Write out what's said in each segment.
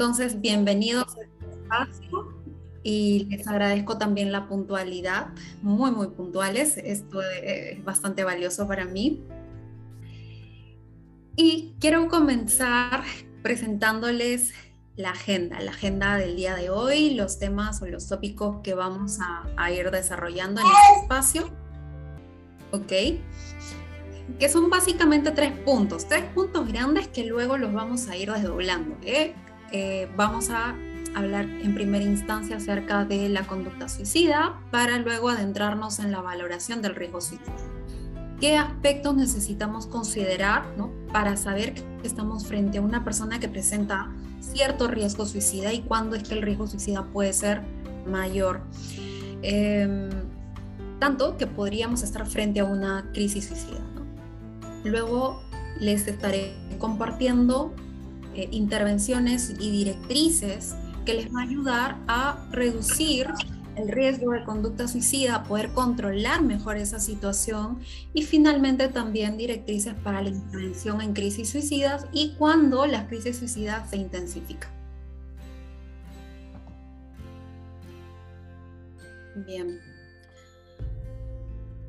Entonces, bienvenidos a este espacio y les agradezco también la puntualidad, muy, muy puntuales. Esto es bastante valioso para mí. Y quiero comenzar presentándoles la agenda, la agenda del día de hoy, los temas o los tópicos que vamos a, a ir desarrollando en este espacio. ¿Ok? Que son básicamente tres puntos, tres puntos grandes que luego los vamos a ir desdoblando. ¿eh? Eh, vamos a hablar en primera instancia acerca de la conducta suicida para luego adentrarnos en la valoración del riesgo suicida. ¿Qué aspectos necesitamos considerar para saber que estamos frente a una persona que presenta cierto riesgo suicida y cuándo es que el riesgo suicida puede ser mayor? Em, tanto que podríamos estar frente a una crisis suicida. Luego les estaré compartiendo eh, intervenciones y directrices que les va a ayudar a reducir el riesgo de conducta suicida, poder controlar mejor esa situación y finalmente también directrices para la intervención en crisis suicidas y cuando las crisis suicidas se intensifican. Bien.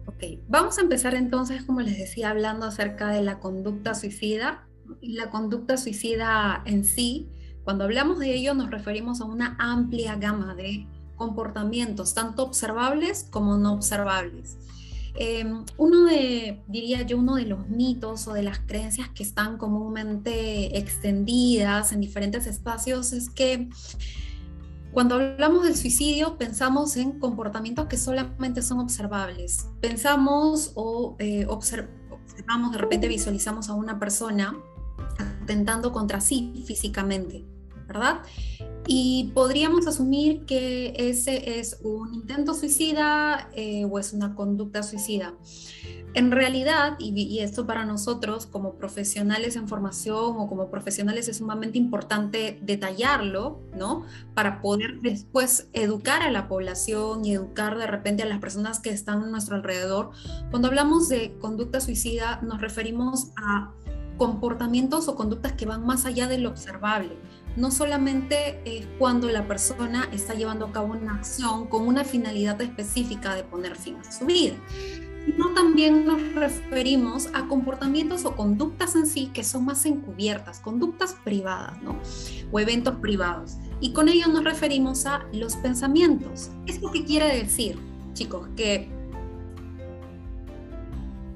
Ok, vamos a empezar entonces, como les decía, hablando acerca de la conducta suicida la conducta suicida en sí, cuando hablamos de ello nos referimos a una amplia gama de comportamientos, tanto observables como no observables. Em, uno de, diría yo, uno de los mitos o de las creencias que están comúnmente extendidas en diferentes espacios es que cuando hablamos del suicidio pensamos en comportamientos que solamente son observables. Pensamos o eh, observamos, de repente visualizamos a una persona atentando contra sí físicamente, ¿verdad? Y podríamos asumir que ese es un intento suicida eh, o es una conducta suicida. En realidad, y, esto para nosotros como profesionales en formación o como profesionales es sumamente importante detallarlo, ¿no? Para poder después educar a la población y educar de repente a las personas que están a nuestro alrededor. Cuando hablamos de conducta suicida, nos referimos a comportamientos o conductas que van más allá de lo observable. No solamente es cuando la persona está llevando a cabo una acción con una finalidad específica de poner fin a su vida, sino también nos referimos a comportamientos o conductas en sí que son más encubiertas, conductas privadas, ¿no? O eventos privados. Y con ello nos referimos a los pensamientos. ¿Esto qué quiere decir, chicos? Que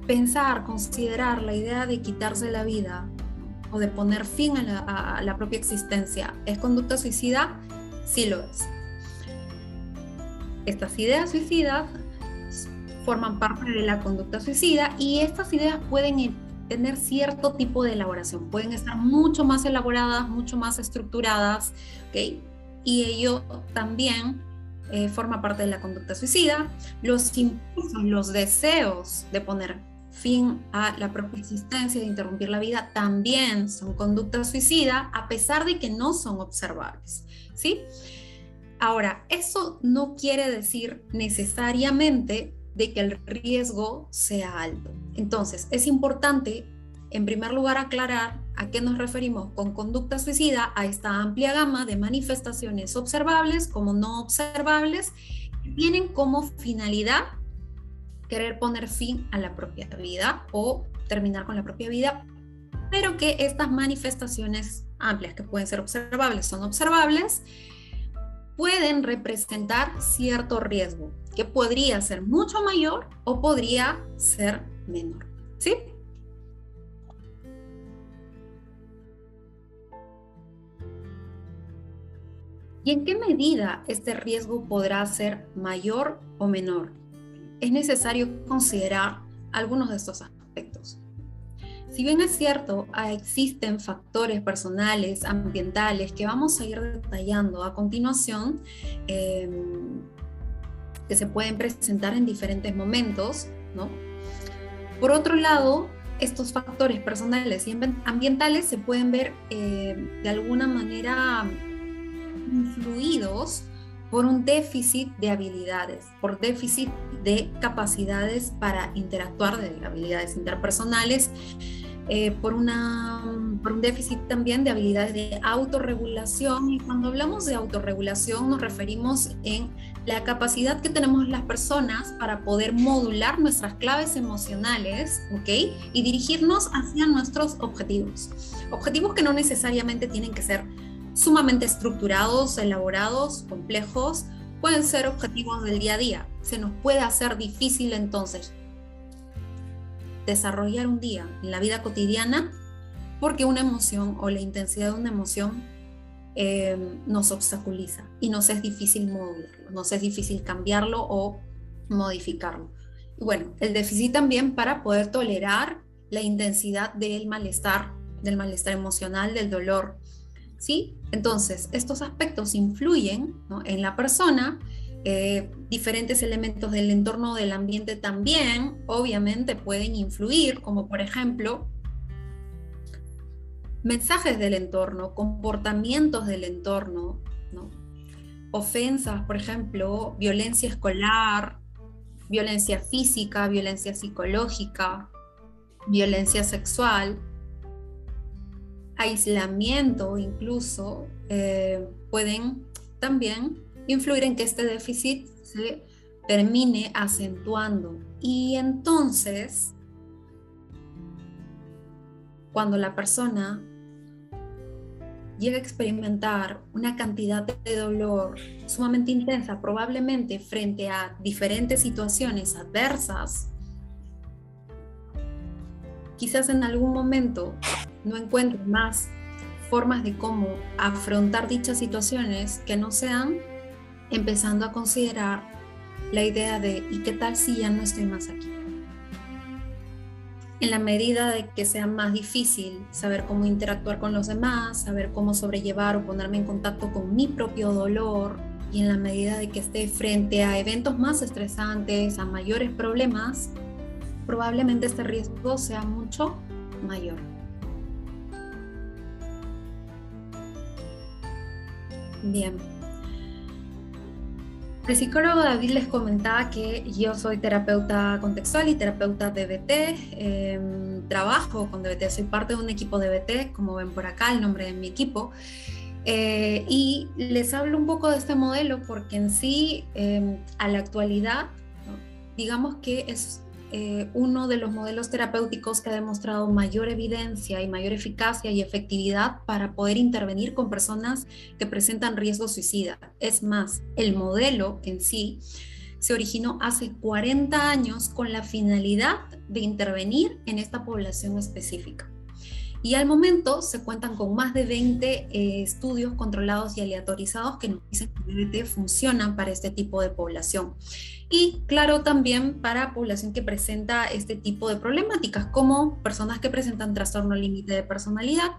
pensar, considerar la idea de quitarse la vida o de poner fin a la, propia existencia es conducta suicida, sí lo es. Estas ideas suicidas forman parte de la conducta suicida y estas ideas pueden tener cierto tipo de elaboración, pueden estar mucho más elaboradas, mucho más estructuradas, ¿ok? Y ello también eh, forma parte de la conducta suicida. Los impulsos, los deseos de poner fin a la propia existencia, de interrumpir la vida, también son conductas suicidas, a pesar de que no son observables. ¿sí? Ahora, eso no quiere decir necesariamente de que el riesgo sea alto. Entonces, es importante, en primer lugar, aclarar a qué nos referimos con conducta suicida, a esta amplia gama de manifestaciones observables como no observables, que tienen como finalidad querer poner fin a la propia vida o terminar con la propia vida, pero que estas manifestaciones amplias que pueden ser observables son observables, pueden representar cierto riesgo que podría ser mucho mayor o podría ser menor. ¿Sí? ¿Y en qué medida este riesgo podrá ser mayor o menor? Es necesario considerar algunos de estos aspectos. Si bien es cierto, ah, existen factores personales, ambientales, que vamos a ir detallando a continuación, em, que se pueden presentar en diferentes momentos, ¿no? Por otro lado, estos factores personales y ambientales se pueden ver eh, de alguna manera influidos por un déficit de habilidades, por déficit de capacidades para interactuar, de habilidades interpersonales, eh, por una por un déficit también de habilidades de autorregulación. Y cuando hablamos de autorregulación nos referimos en la capacidad que tenemos las personas para poder modular nuestras claves emocionales, ¿ok? Y dirigirnos hacia nuestros objetivos. Objetivos que no necesariamente tienen que ser sumamente estructurados, elaborados, complejos, pueden ser objetivos del día a día. Se nos puede hacer difícil entonces desarrollar un día en la vida cotidiana porque una emoción o la intensidad de una emoción eh, nos obstaculiza y nos es difícil modularlo, nos es difícil cambiarlo o modificarlo. Bueno, el déficit también para poder tolerar la intensidad del malestar, del malestar emocional, del dolor. ¿Sí? Entonces, estos aspectos influyen en la persona eh, diferentes elementos del entorno del ambiente también, obviamente, pueden influir, como por ejemplo mensajes del entorno, comportamientos del entorno, ofensas, por ejemplo, violencia escolar, violencia física, violencia psicológica, violencia sexual, aislamiento incluso, eh, pueden también influir en que este déficit se termine acentuando. Y entonces, cuando la persona llega a experimentar una cantidad de dolor sumamente intensa, probablemente frente a diferentes situaciones adversas, quizás en algún momento no encuentre más formas de cómo afrontar dichas situaciones que no sean empezando a considerar la idea de ¿y qué tal si ya no estoy más aquí? En la medida de que sea más difícil saber cómo interactuar con los demás, saber cómo sobrellevar o ponerme en contacto con mi propio dolor, y en la medida de que esté frente a eventos más estresantes, a mayores problemas, probablemente este riesgo sea mucho mayor. Bien. El psicólogo David les comentaba que yo soy terapeuta contextual y terapeuta DBT. Em, trabajo con DBT, soy parte de un equipo DBT, como ven por acá, el nombre de mi equipo. Eh, y les hablo un poco de este modelo porque en sí, em, a la actualidad, digamos que es eh, uno de los modelos terapéuticos que ha demostrado mayor evidencia y mayor eficacia y efectividad para poder intervenir con personas que presentan riesgo suicida. Es más, el modelo en sí se originó hace 40 años con la finalidad de intervenir en esta población específica. Y al momento se cuentan con más de 20 eh, estudios controlados y aleatorizados que nos dicen que el funciona para este tipo de población. Y claro, también para población que presenta este tipo de problemáticas, como personas que presentan trastorno límite de personalidad.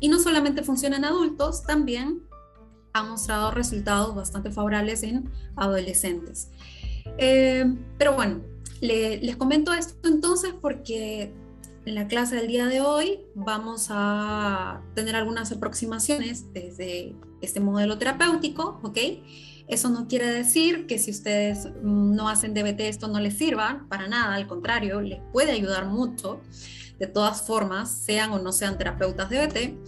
Y no solamente funciona en adultos, también ha mostrado resultados bastante favorables en adolescentes. Eh, pero bueno, les comento esto entonces porque en la clase del día de hoy vamos a tener algunas aproximaciones desde este modelo terapéutico, ¿ok? Eso no quiere decir que si ustedes no hacen DBT esto no les sirva, para nada, al contrario, les puede ayudar mucho, de todas formas, sean o no sean terapeutas DBT.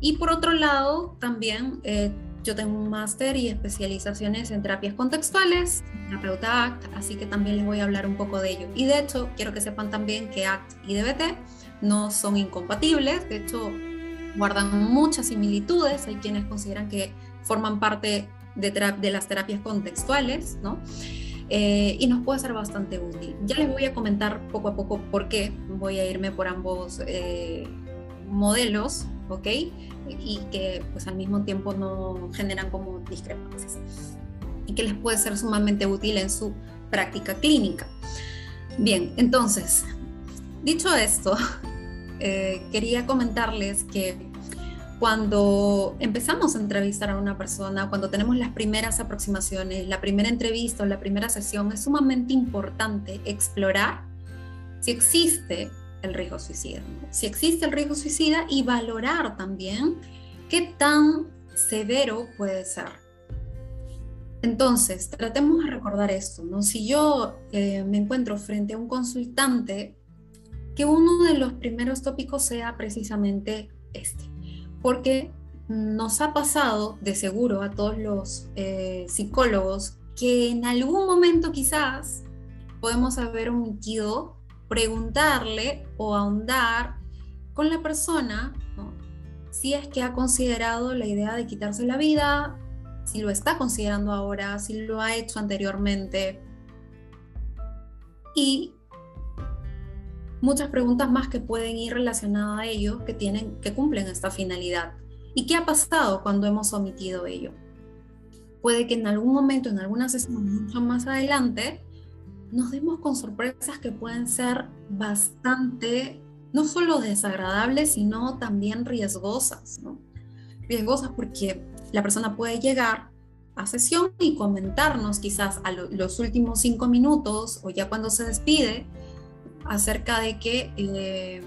Y por otro lado, también eh, yo tengo un máster y especializaciones en terapias contextuales, terapeuta ACT, así que también les voy a hablar un poco de ello. Y de hecho, quiero que sepan también que ACT y DBT no son incompatibles, de hecho, guardan muchas similitudes. Hay quienes consideran que forman parte de, las terapias contextuales, ¿no? Eh, y nos puede ser bastante útil. Ya les voy a comentar poco a poco por qué voy a irme por ambos eh, modelos, ¿ok? Y que pues al mismo tiempo no generan como discrepancias y que les puede ser sumamente útil en su práctica clínica. Bien, entonces, dicho esto, eh, quería comentarles que cuando empezamos a entrevistar a una persona, cuando tenemos las primeras aproximaciones, la primera entrevista o la primera sesión, es sumamente importante explorar si existe el riesgo suicida. Si existe el riesgo suicida y valorar también qué tan severo puede ser. Entonces, tratemos de recordar esto. Si yo eh, me encuentro frente a un consultante, que uno de los primeros tópicos sea precisamente este. Porque nos ha pasado de seguro a todos los eh, psicólogos que en algún momento quizás podemos haber omitido preguntarle o ahondar con la persona si es que ha considerado la idea de quitarse la vida, si lo está considerando ahora, si lo ha hecho anteriormente. Y muchas preguntas más que pueden ir relacionadas a ello, que, tienen, que cumplen esta finalidad. ¿Y qué ha pasado cuando hemos omitido ello? Puede que en algún momento, en alguna sesión mucho más adelante, nos demos con sorpresas que pueden ser bastante, no solo desagradables, sino también riesgosas. Riesgosas porque la persona puede llegar a sesión y comentarnos quizás a los últimos cinco minutos o ya cuando se despide acerca de que eh,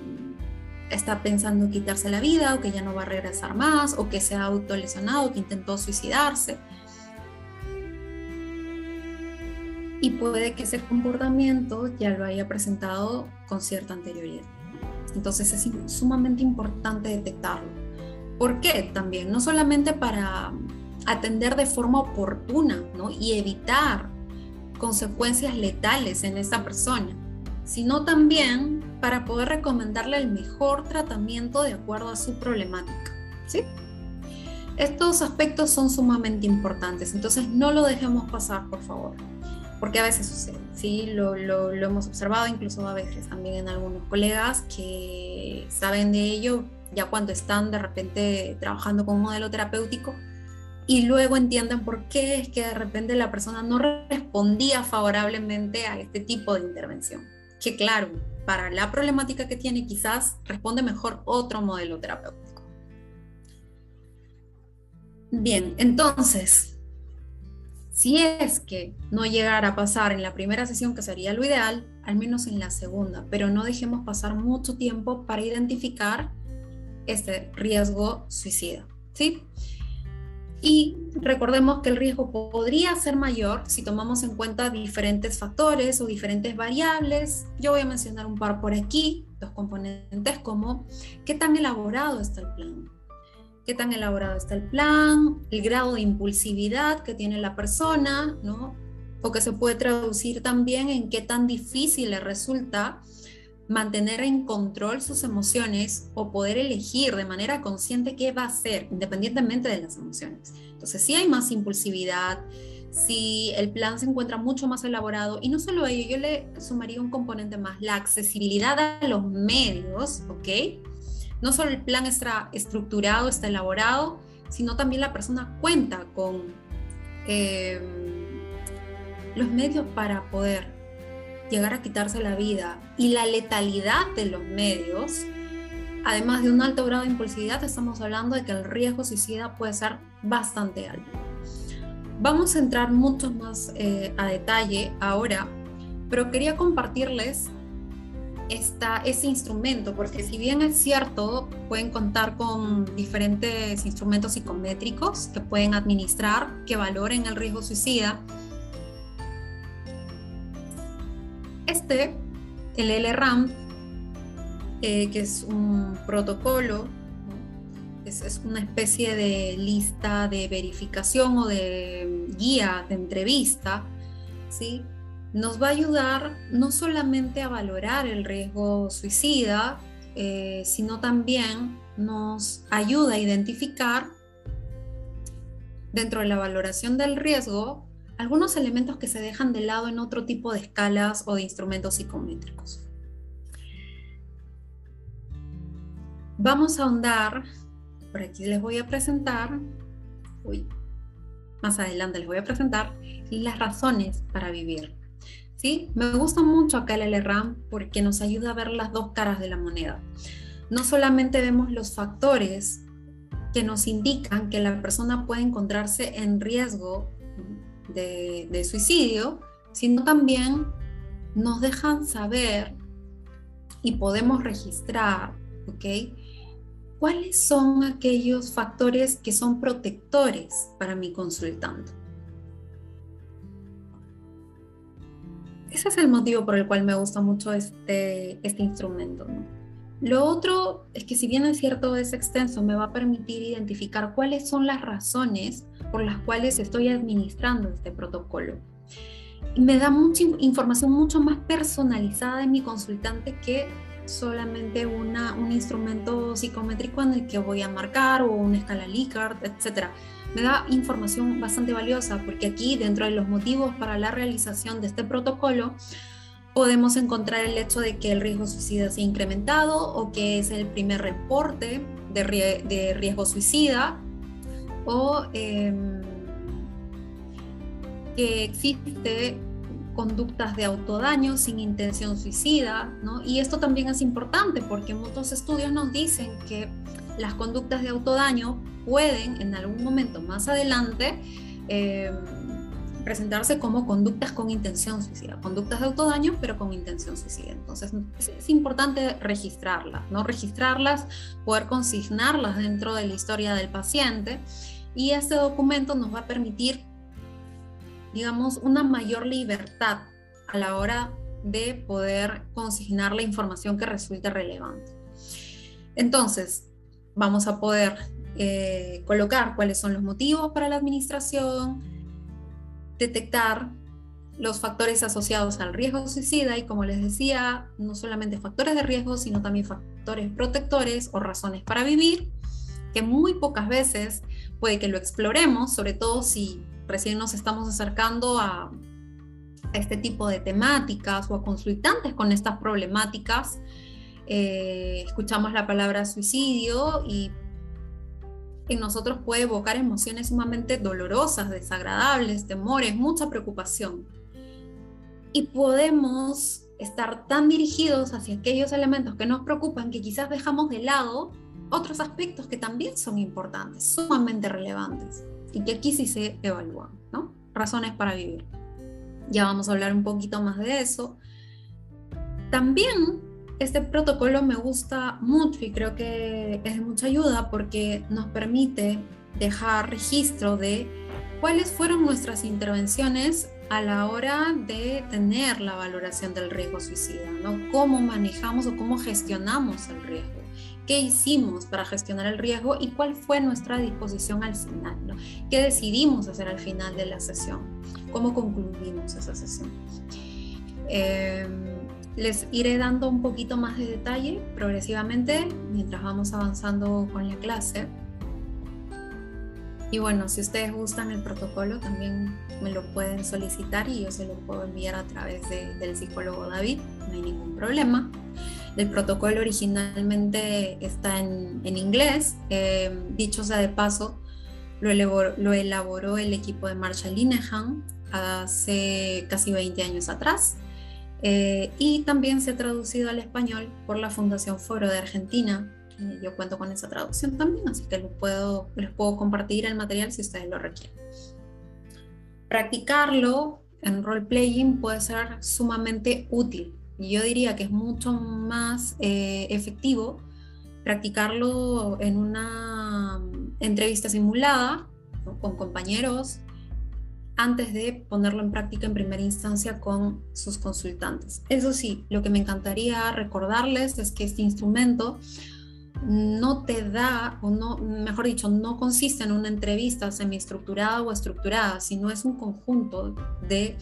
está pensando quitarse la vida o que ya no va a regresar más o que se ha autolesionado, que intentó suicidarse. Y puede que ese comportamiento ya lo haya presentado con cierta anterioridad. Entonces es sumamente importante detectarlo. ¿Por qué? También, no solamente para atender de forma oportuna ¿no? y evitar consecuencias letales en esta persona, sino también para poder recomendarle el mejor tratamiento de acuerdo a su problemática. ¿sí? Estos aspectos son sumamente importantes, entonces no lo dejemos pasar, por favor, porque a veces sucede, ¿sí? Lo, lo, hemos observado incluso a veces también en algunos colegas que saben de ello, ya cuando están de repente trabajando con un modelo terapéutico y luego entienden por qué es que de repente la persona no respondía favorablemente a este tipo de intervención. Que claro, para la problemática que tiene quizás responde mejor otro modelo terapéutico. Bien, entonces, si es que no llegara a pasar en la primera sesión, que sería lo ideal, al menos en la segunda, pero no dejemos pasar mucho tiempo para identificar este riesgo suicida. ¿sí? Y recordemos que el riesgo podría ser mayor si tomamos en cuenta diferentes factores o diferentes variables. Yo voy a mencionar un par por aquí, dos componentes como qué tan elaborado está el plan, qué tan elaborado está el plan, el grado de impulsividad que tiene la persona, ¿no? O que se puede traducir también en qué tan difícil le resulta mantener en control sus emociones o poder elegir de manera consciente qué va a hacer, independientemente de las emociones. Entonces, si hay más impulsividad, si el plan se encuentra mucho más elaborado, y no solo ello, yo le sumaría un componente más, la accesibilidad a los medios, ¿ok? No solo el plan está estructurado, está elaborado, sino también la persona cuenta con eh, los medios para poder llegar a quitarse la vida y la letalidad de los medios, además de un alto grado de impulsividad, estamos hablando de que el riesgo suicida puede ser bastante alto. Vamos a entrar mucho más eh, a detalle ahora, pero quería compartirles esta, ese instrumento, porque si bien es cierto, pueden contar con diferentes instrumentos psicométricos que pueden administrar, que valoren el riesgo suicida, Este, el LRAM, eh, que es un protocolo, es, una especie de lista de verificación o de guía de entrevista, ¿sí? nos va a ayudar no solamente a valorar el riesgo suicida, eh, sino también nos ayuda a identificar dentro de la valoración del riesgo algunos elementos que se dejan de lado en otro tipo de escalas o de instrumentos psicométricos. Vamos a ahondar, por aquí les voy a presentar, uy, más adelante les voy a presentar las razones para vivir. ¿Sí? Me gusta mucho acá el LRAM porque nos ayuda a ver las dos caras de la moneda. No solamente vemos los factores que nos indican que la persona puede encontrarse en riesgo de, suicidio, sino también nos dejan saber y podemos registrar, ¿ok? ¿Cuáles son aquellos factores que son protectores para mi consultante? Ese es el motivo por el cual me gusta mucho este, este instrumento. Lo otro es que si bien es cierto es extenso, me va a permitir identificar cuáles son las razones por las cuales estoy administrando este protocolo. Me da mucha información mucho más personalizada de mi consultante que solamente una, un instrumento psicométrico en el que voy a marcar o una escala Likert, etc. Me da información bastante valiosa porque aquí dentro de los motivos para la realización de este protocolo podemos encontrar el hecho de que el riesgo suicida se ha incrementado o que es el primer reporte de, riesgo suicida o em, que existe conductas de autodaño sin intención suicida, ¿no? Y esto también es importante porque muchos estudios nos dicen que las conductas de autodaño pueden en algún momento más adelante em, presentarse como conductas con intención suicida, conductas de autodaño, pero con intención suicida. Entonces es, importante registrarlas, ¿no? Registrarlas, poder consignarlas dentro de la historia del paciente y este documento nos va a permitir, digamos, una mayor libertad a la hora de poder consignar la información que resulte relevante. Entonces, vamos a poder eh, colocar cuáles son los motivos para la administración, detectar los factores asociados al riesgo suicida y como les decía, no solamente factores de riesgo, sino también factores protectores o razones para vivir, que muy pocas veces puede que lo exploremos, sobre todo si recién nos estamos acercando a, este tipo de temáticas o a consultantes con estas problemáticas. Eh, escuchamos la palabra suicidio y en nosotros puede evocar emociones sumamente dolorosas, desagradables, temores, mucha preocupación. Y podemos estar tan dirigidos hacia aquellos elementos que nos preocupan que quizás dejamos de lado otros aspectos que también son importantes, sumamente relevantes y que aquí sí se evalúan, ¿no? Razones para vivir. Ya vamos a hablar un poquito más de eso. También este protocolo me gusta mucho y creo que es de mucha ayuda porque nos permite dejar registro de cuáles fueron nuestras intervenciones a la hora de tener la valoración del riesgo suicida, ¿no? Cómo manejamos o cómo gestionamos el riesgo, qué hicimos para gestionar el riesgo y cuál fue nuestra disposición al final, ¿no? qué decidimos hacer al final de la sesión, cómo concluimos esa sesión. Eh, les iré dando un poquito más de detalle progresivamente mientras vamos avanzando con la clase. Y bueno, si ustedes gustan el protocolo, también me lo pueden solicitar y yo se lo puedo enviar a través del psicólogo David, no hay ningún problema. El protocolo originalmente está en, inglés, eh, dicho sea de paso, lo elaboró, lo elaboró el equipo de Marshall Linehan hace casi 20 años atrás eh, y también se ha traducido al español por la Fundación Foro de Argentina. yo cuento con esa traducción también, así que puedo, les puedo compartir el material si ustedes lo requieren. Practicarlo en role-playing puede ser sumamente útil. Yo diría que es mucho más eh, efectivo practicarlo en una entrevista simulada con compañeros antes de ponerlo en práctica en primera instancia con sus consultantes. Eso sí, lo que me encantaría recordarles es que este instrumento no te da, o no, mejor dicho, no consiste en una entrevista semiestructurada o estructurada, sino es un conjunto de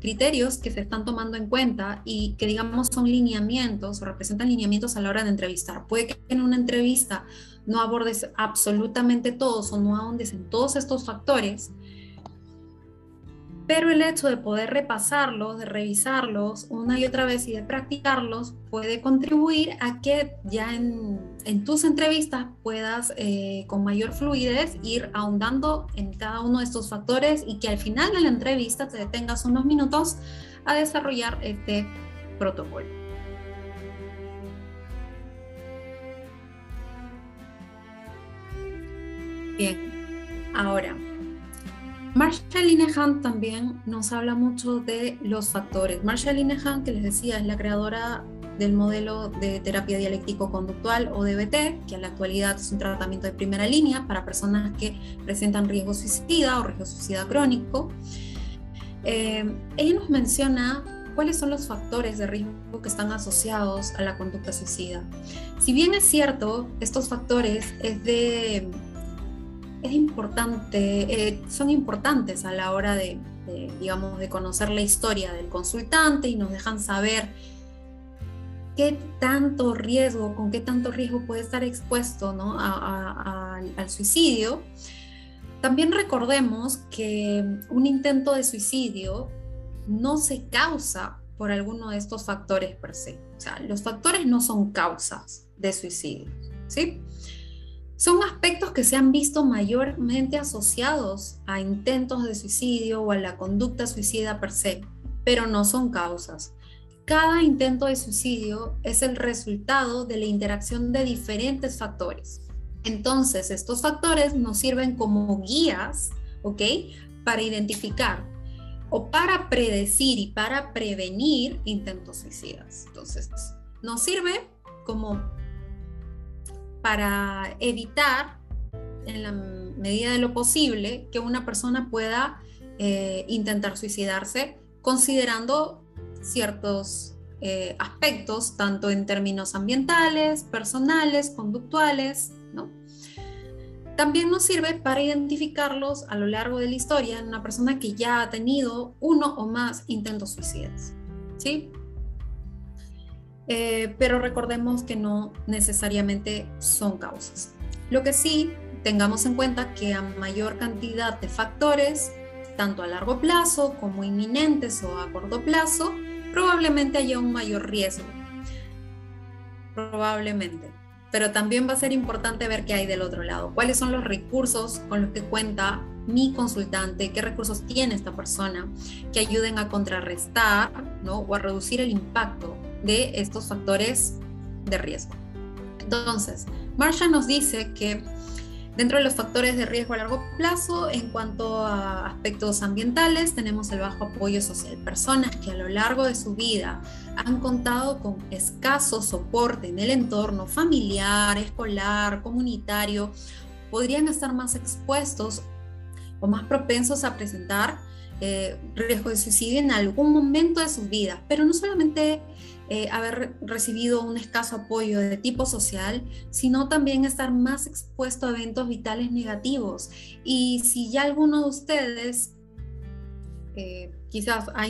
criterios que se están tomando en cuenta y que digamos son lineamientos o representan lineamientos a la hora de entrevistar. Puede que en una entrevista no abordes absolutamente todos o no ahondes en todos estos factores, pero el hecho de poder repasarlos, de revisarlos una y otra vez y de practicarlos puede contribuir a que ya en, tus entrevistas puedas eh, con mayor fluidez ir ahondando en cada uno de estos factores y que al final de la entrevista te detengas unos minutos a desarrollar este protocolo. Bien, ahora Marshall Linehan también nos habla mucho de los factores. Marshall Linehan, que les decía, es la creadora del modelo de terapia dialéctico-conductual o DBT, que en la actualidad es un tratamiento de primera línea para personas que presentan riesgo suicida o riesgo suicida crónico. Eh, ella nos menciona cuáles son los factores de riesgo que están asociados a la conducta suicida. Si bien es cierto, estos factores es de, es importante, eh, son importantes a la hora de, digamos, de conocer la historia del consultante y nos dejan saber qué tanto riesgo, con qué tanto riesgo puede estar expuesto ¿no? al suicidio. También recordemos que un intento de suicidio no se causa por alguno de estos factores per se. O sea, los factores no son causas de suicidio, ¿sí? Son aspectos que se han visto mayormente asociados a intentos de suicidio o a la conducta suicida per se, pero no son causas. Cada intento de suicidio es el resultado de la interacción de diferentes factores. Entonces, estos factores nos sirven como guías, ¿ok? Para identificar o para predecir y para prevenir intentos suicidas. Entonces, nos sirve como para evitar, en la medida de lo posible, que una persona pueda eh, intentar suicidarse considerando ciertos eh, aspectos, tanto en términos ambientales, personales, conductuales, ¿no? También nos sirve para identificarlos a lo largo de la historia en una persona que ya ha tenido uno o más intentos suicidas. ¿sí? Eh, pero recordemos que no necesariamente son causas. Lo que sí, tengamos en cuenta que a mayor cantidad de factores, tanto a largo plazo como inminentes o a corto plazo, probablemente haya un mayor riesgo. Probablemente pero también va a ser importante ver qué hay del otro lado, cuáles son los recursos con los que cuenta mi consultante, qué recursos tiene esta persona que ayuden a contrarrestar ¿no? o a reducir el impacto de estos factores de riesgo. Entonces, Marsha nos dice que Dentro de los factores de riesgo a largo plazo, en cuanto a aspectos ambientales, tenemos el bajo apoyo social. Personas que a lo largo de su vida han contado con escaso soporte en el entorno familiar, escolar, comunitario, podrían estar más expuestos o más propensos a presentar eh, riesgo de suicidio en algún momento de su vida, pero no solamente eh, haber recibido un escaso apoyo de tipo social, sino también estar más expuesto a eventos vitales negativos. Y si ya alguno de ustedes eh, quizás ha,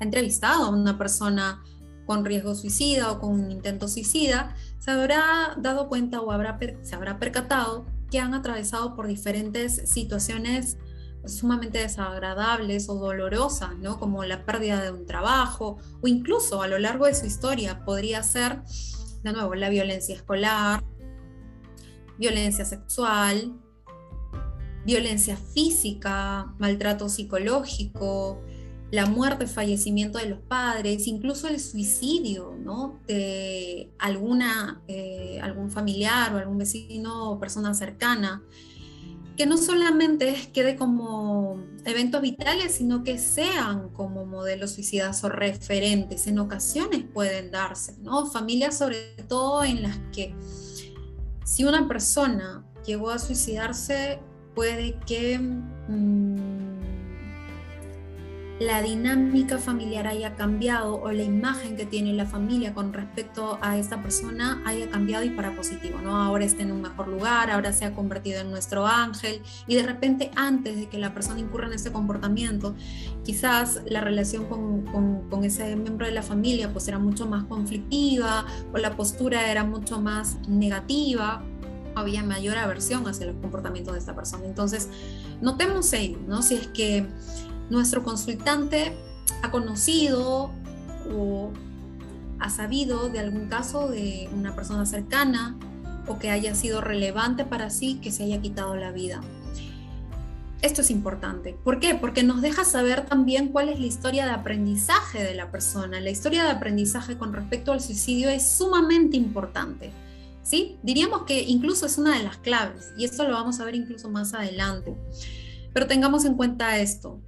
entrevistado a una persona con riesgo suicida o con un intento suicida, se habrá dado cuenta o habrá, se habrá percatado que han atravesado por diferentes situaciones sumamente desagradables o dolorosas, ¿no? Como la pérdida de un trabajo o incluso a lo largo de su historia podría ser, de nuevo, la violencia escolar, violencia sexual, violencia física, maltrato psicológico, la muerte, fallecimiento de los padres, incluso el suicidio ¿no? de alguna, eh, algún familiar o algún vecino o persona cercana que no solamente quede como eventos vitales, sino que sean como modelos suicidas o referentes. En ocasiones pueden darse, ¿no? Familias sobre todo en las que si una persona llegó a suicidarse, puede que... Mm, la dinámica familiar haya cambiado o la imagen que tiene la familia con respecto a esta persona haya cambiado y para positivo, ¿no? Ahora está en un mejor lugar, ahora se ha convertido en nuestro ángel y de repente antes de que la persona incurra en ese comportamiento, quizás la relación con, con, con ese miembro de la familia pues era mucho más conflictiva o la postura era mucho más negativa había mayor aversión hacia los comportamientos de esta persona. Entonces, notemos ello, ¿no? Si es que nuestro consultante ha conocido o ha sabido de algún caso de una persona cercana o que haya sido relevante para sí que se haya quitado la vida. Esto es importante. ¿Por qué? Porque nos deja saber también cuál es la historia de aprendizaje de la persona. La historia de aprendizaje con respecto al suicidio es sumamente importante. ¿sí? Diríamos que incluso es una de las claves y esto lo vamos a ver incluso más adelante. Pero tengamos en cuenta esto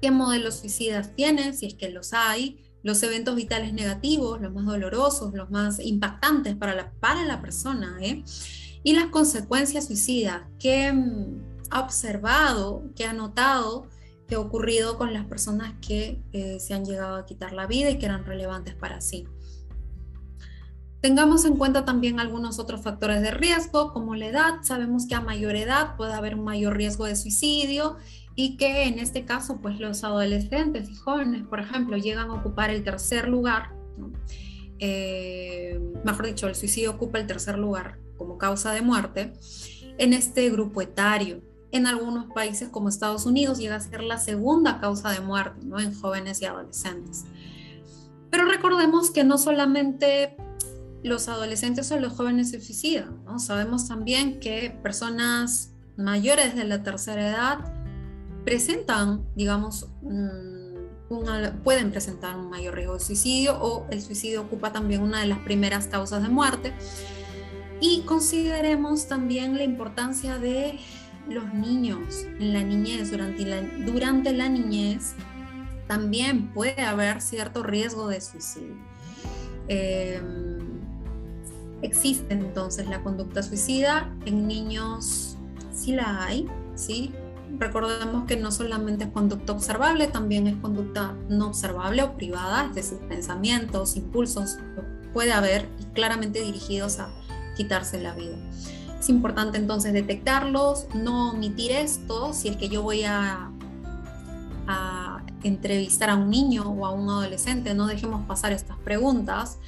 qué modelos suicidas tienen, si es que los hay, los eventos vitales negativos, los más dolorosos, los más impactantes para la, para la persona, ¿eh? y las consecuencias suicidas que mm, ha observado, que ha notado que ha ocurrido con las personas que eh, se han llegado a quitar la vida y que eran relevantes para sí. Tengamos en cuenta también algunos otros factores de riesgo, como la edad. Sabemos que a mayor edad puede haber un mayor riesgo de suicidio y que en este caso, pues los adolescentes y jóvenes, por ejemplo, llegan a ocupar el tercer lugar. Eh, mejor dicho, el suicidio ocupa el tercer lugar como causa de muerte en este grupo etario en algunos países como Estados Unidos llega a ser la segunda causa de muerte ¿no? en jóvenes y adolescentes. Pero recordemos que no solamente los adolescentes o los jóvenes se suicidan, ¿no? sabemos también que personas mayores de la tercera edad presentan, digamos, pueden presentar un mayor riesgo de suicidio o el suicidio ocupa también una de las primeras causas de muerte. Y consideremos también la importancia de los niños en la niñez, durante la, niñez, también puede haber cierto riesgo de suicidio. Em, existe entonces la conducta suicida en niños, sí la hay, ¿sí? Recordemos que no solamente es conducta observable, también es conducta no observable o privada, es decir, pensamientos, impulsos, puede haber y claramente dirigidos a quitarse la vida. Es importante entonces detectarlos, no omitir esto si es que yo voy a, a entrevistar a un niño o a un adolescente, no dejemos pasar estas preguntas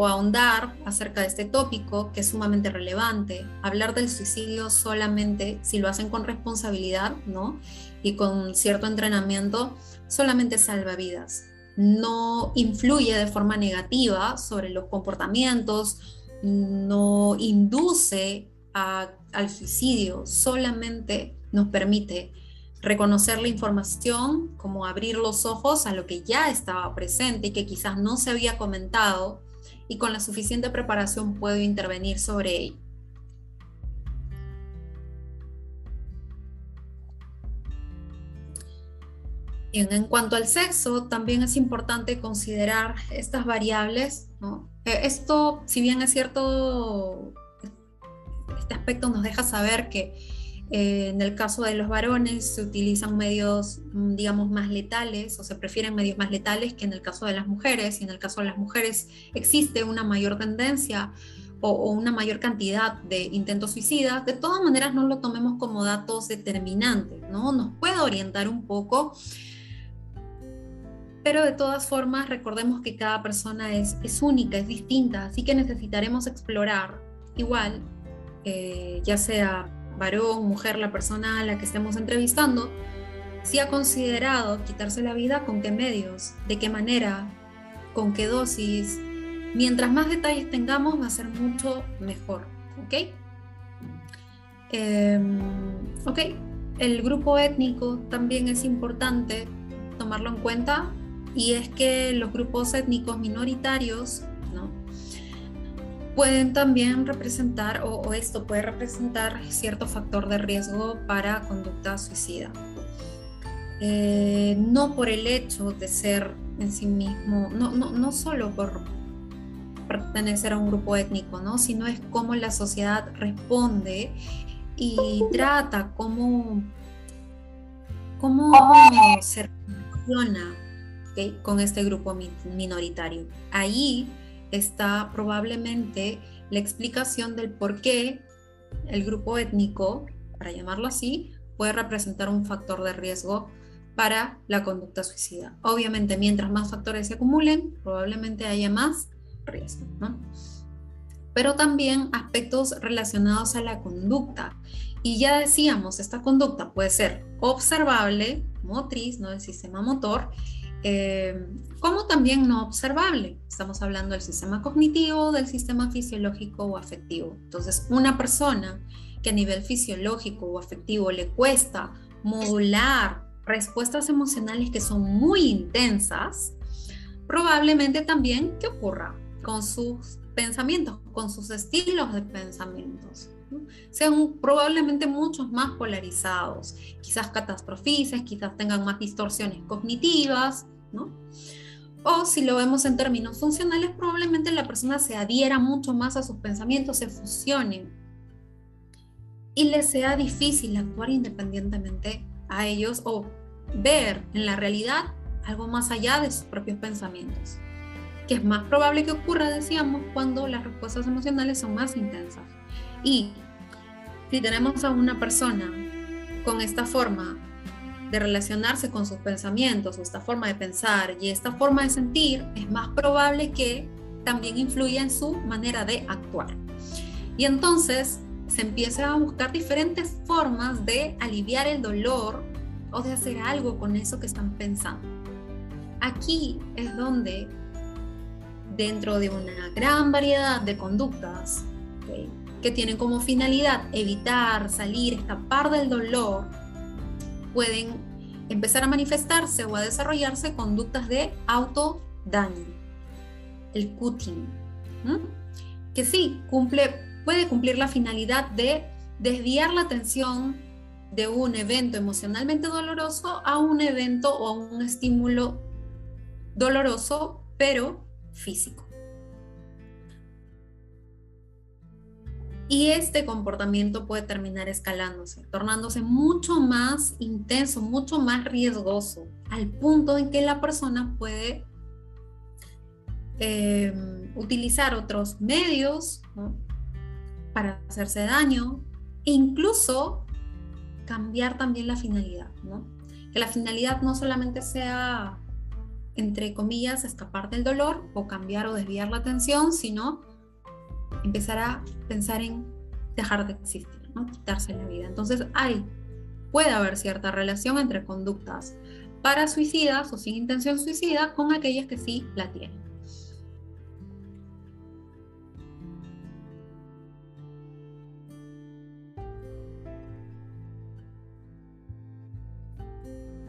o ahondar acerca de este tópico que es sumamente relevante. Hablar del suicidio solamente si lo hacen con responsabilidad, ¿no? Y con cierto entrenamiento, solamente salva vidas. No influye de forma negativa sobre los comportamientos, no induce al suicidio solamente nos permite reconocer la información, como abrir los ojos a lo que ya estaba presente y que quizás no se había comentado y con la suficiente preparación puedo intervenir sobre ello. En cuanto al sexo, también es importante considerar estas variables. Eh, esto, si bien es cierto, este aspecto nos deja saber que eh, en el caso de los varones se utilizan medios, mm, digamos, más letales o se prefieren medios más letales que en el caso de las mujeres. Y en el caso de las mujeres existe una mayor tendencia o, una mayor cantidad de intentos suicidas. De todas maneras, no lo tomemos como datos determinantes, ¿no? Nos puede orientar un poco. Pero de todas formas, recordemos que cada persona es, única, es distinta, así que necesitaremos explorar igual eh, ya sea varón, mujer, la persona a la que estemos entrevistando, si ha considerado quitarse la vida, con qué medios, de qué manera, con qué dosis. Mientras más detalles tengamos, va a ser mucho mejor. ¿Ok? Em, ok, el grupo étnico también es importante tomarlo en cuenta y es que los grupos étnicos minoritarios pueden también representar, o, esto puede representar cierto factor de riesgo para conducta suicida. Eh, no por el hecho de ser en sí mismo, no, no, no solo por pertenecer a un grupo étnico, ¿no? sino es cómo la sociedad responde y trata, cómo, cómo se relaciona con este grupo minoritario. Ahí está probablemente la explicación del por qué el grupo étnico, para llamarlo así, puede representar un factor de riesgo para la conducta suicida. Obviamente, mientras más factores se acumulen, probablemente haya más riesgo. Pero también aspectos relacionados a la conducta. Y ya decíamos, esta conducta puede ser observable, motriz, ¿no? del sistema motor, eh, como también no observable. Estamos hablando del sistema cognitivo, del sistema fisiológico o afectivo. Entonces, una persona que a nivel fisiológico o afectivo le cuesta modular respuestas emocionales que son muy intensas, probablemente también que ocurra con sus pensamientos, con sus estilos de pensamientos. Sean probablemente muchos más polarizados, quizás catastrofices, quizás tengan más distorsiones cognitivas, ¿no? O si lo vemos en términos funcionales, probablemente la persona se adhiera mucho más a sus pensamientos, se fusionen y le sea difícil actuar independientemente a ellos o ver en la realidad algo más allá de sus propios pensamientos, que es más probable que ocurra, decíamos, cuando las respuestas emocionales son más intensas. Y si tenemos a una persona con esta forma de relacionarse con sus pensamientos, o esta forma de pensar y esta forma de sentir, es más probable que también influya en su manera de actuar. Y entonces se empieza a buscar diferentes formas de aliviar el dolor o de hacer algo con eso que están pensando. Aquí es donde, dentro de una gran variedad de conductas que tienen como finalidad evitar, salir, escapar del dolor, pueden empezar a manifestarse o a desarrollarse conductas de autodaño, el cutting, que sí cumple, puede cumplir la finalidad de desviar la atención de un evento emocionalmente doloroso a un evento o a un estímulo doloroso, pero físico. Y este comportamiento puede terminar escalándose, tornándose mucho más intenso, mucho más riesgoso, al punto en que la persona puede em, utilizar otros medios para hacerse daño e incluso cambiar también la finalidad, Que la finalidad no solamente sea, entre comillas, escapar del dolor o cambiar o desviar la atención, sino empezar a pensar en dejar de existir, ¿no? quitarse la vida. Entonces hay, puede haber cierta relación entre conductas para suicidas o sin intención suicida con aquellas que sí la tienen.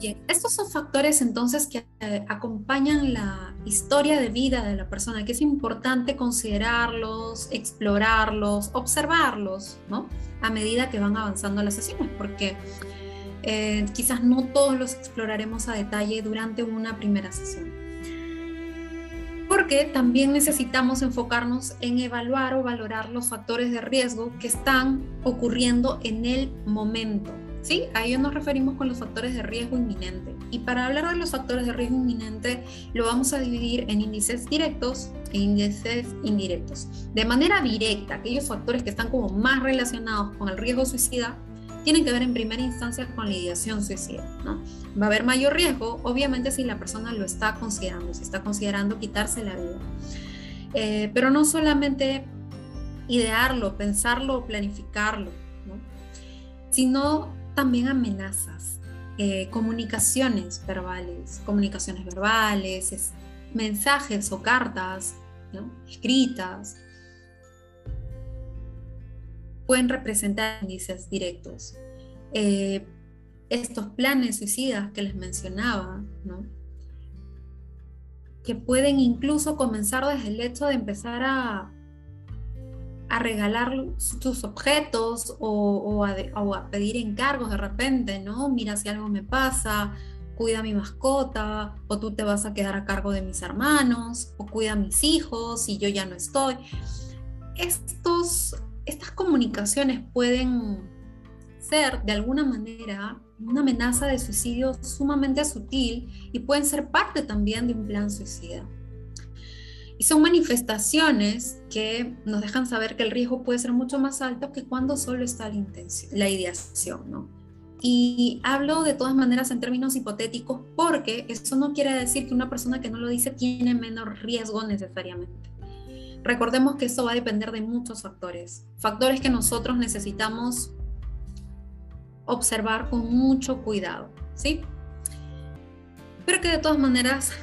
Bien, estos son factores entonces que eh, acompañan la historia de vida de la persona, que es importante considerarlos, explorarlos, observarlos, ¿no? A medida que van avanzando las sesiones, porque eh, quizás no todos los exploraremos a detalle durante una primera sesión. Porque también necesitamos enfocarnos en evaluar o valorar los factores de riesgo que están ocurriendo en el momento, ¿sí? A ello nos referimos con los factores de riesgo inminente. Y para hablar de los factores de riesgo inminente, lo vamos a dividir en índices directos e índices indirectos. De manera directa, aquellos factores que están como más relacionados con el riesgo suicida tienen que ver en primera instancia con la ideación suicida. ¿no? Va a haber mayor riesgo, obviamente, si la persona lo está considerando, si está considerando quitarse la vida. Eh, pero no solamente idearlo, pensarlo, planificarlo, ¿no? sino también amenazas, eh, comunicaciones verbales, comunicaciones verbales, mensajes o cartas escritas, pueden representar índices directos. Eh, estos planes suicidas que les mencionaba, que pueden incluso comenzar desde el hecho de empezar a a regalar tus objetos o, a, pedir encargos de repente, ¿no? Mira si algo me pasa, cuida a mi mascota, o tú te vas a quedar a cargo de mis hermanos, o cuida a mis hijos y yo ya no estoy. Estos, estas comunicaciones pueden ser de alguna manera una amenaza de suicidio sumamente sutil y pueden ser parte también de un plan suicida. Y son manifestaciones que nos dejan saber que el riesgo puede ser mucho más alto que cuando solo está la, intención, la ideación, ¿no? Y hablo de todas maneras en términos hipotéticos porque eso no quiere decir que una persona que no lo dice tiene menor riesgo necesariamente. Recordemos que eso va a depender de muchos factores, factores que nosotros necesitamos observar con mucho cuidado, ¿sí? Pero que de todas maneras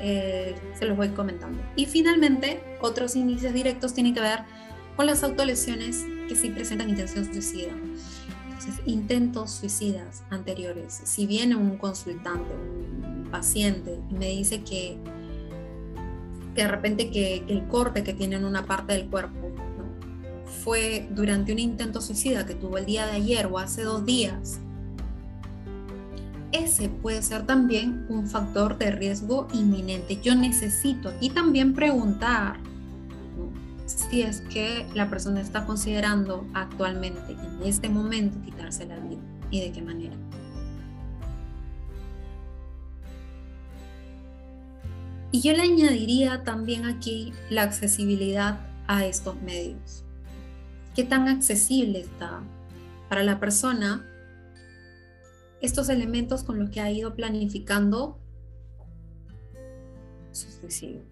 eh, se los voy comentando. Y finalmente, otros índices directos tienen que ver con las autolesiones que sí presentan intención suicida. Entonces, intentos suicidas anteriores. Si viene un consultante, un paciente, y me dice que, de repente que, el corte que tiene en una parte del cuerpo fue durante un intento suicida que tuvo el día de ayer o hace dos días, ese puede ser también un factor de riesgo inminente. Yo necesito aquí también preguntar si es que la persona está considerando actualmente, en este momento, quitarse la vida y de qué manera. Y yo le añadiría también aquí la accesibilidad a estos medios. ¿Qué tan accesible está para la persona estos elementos con los que ha ido planificando su suicidio?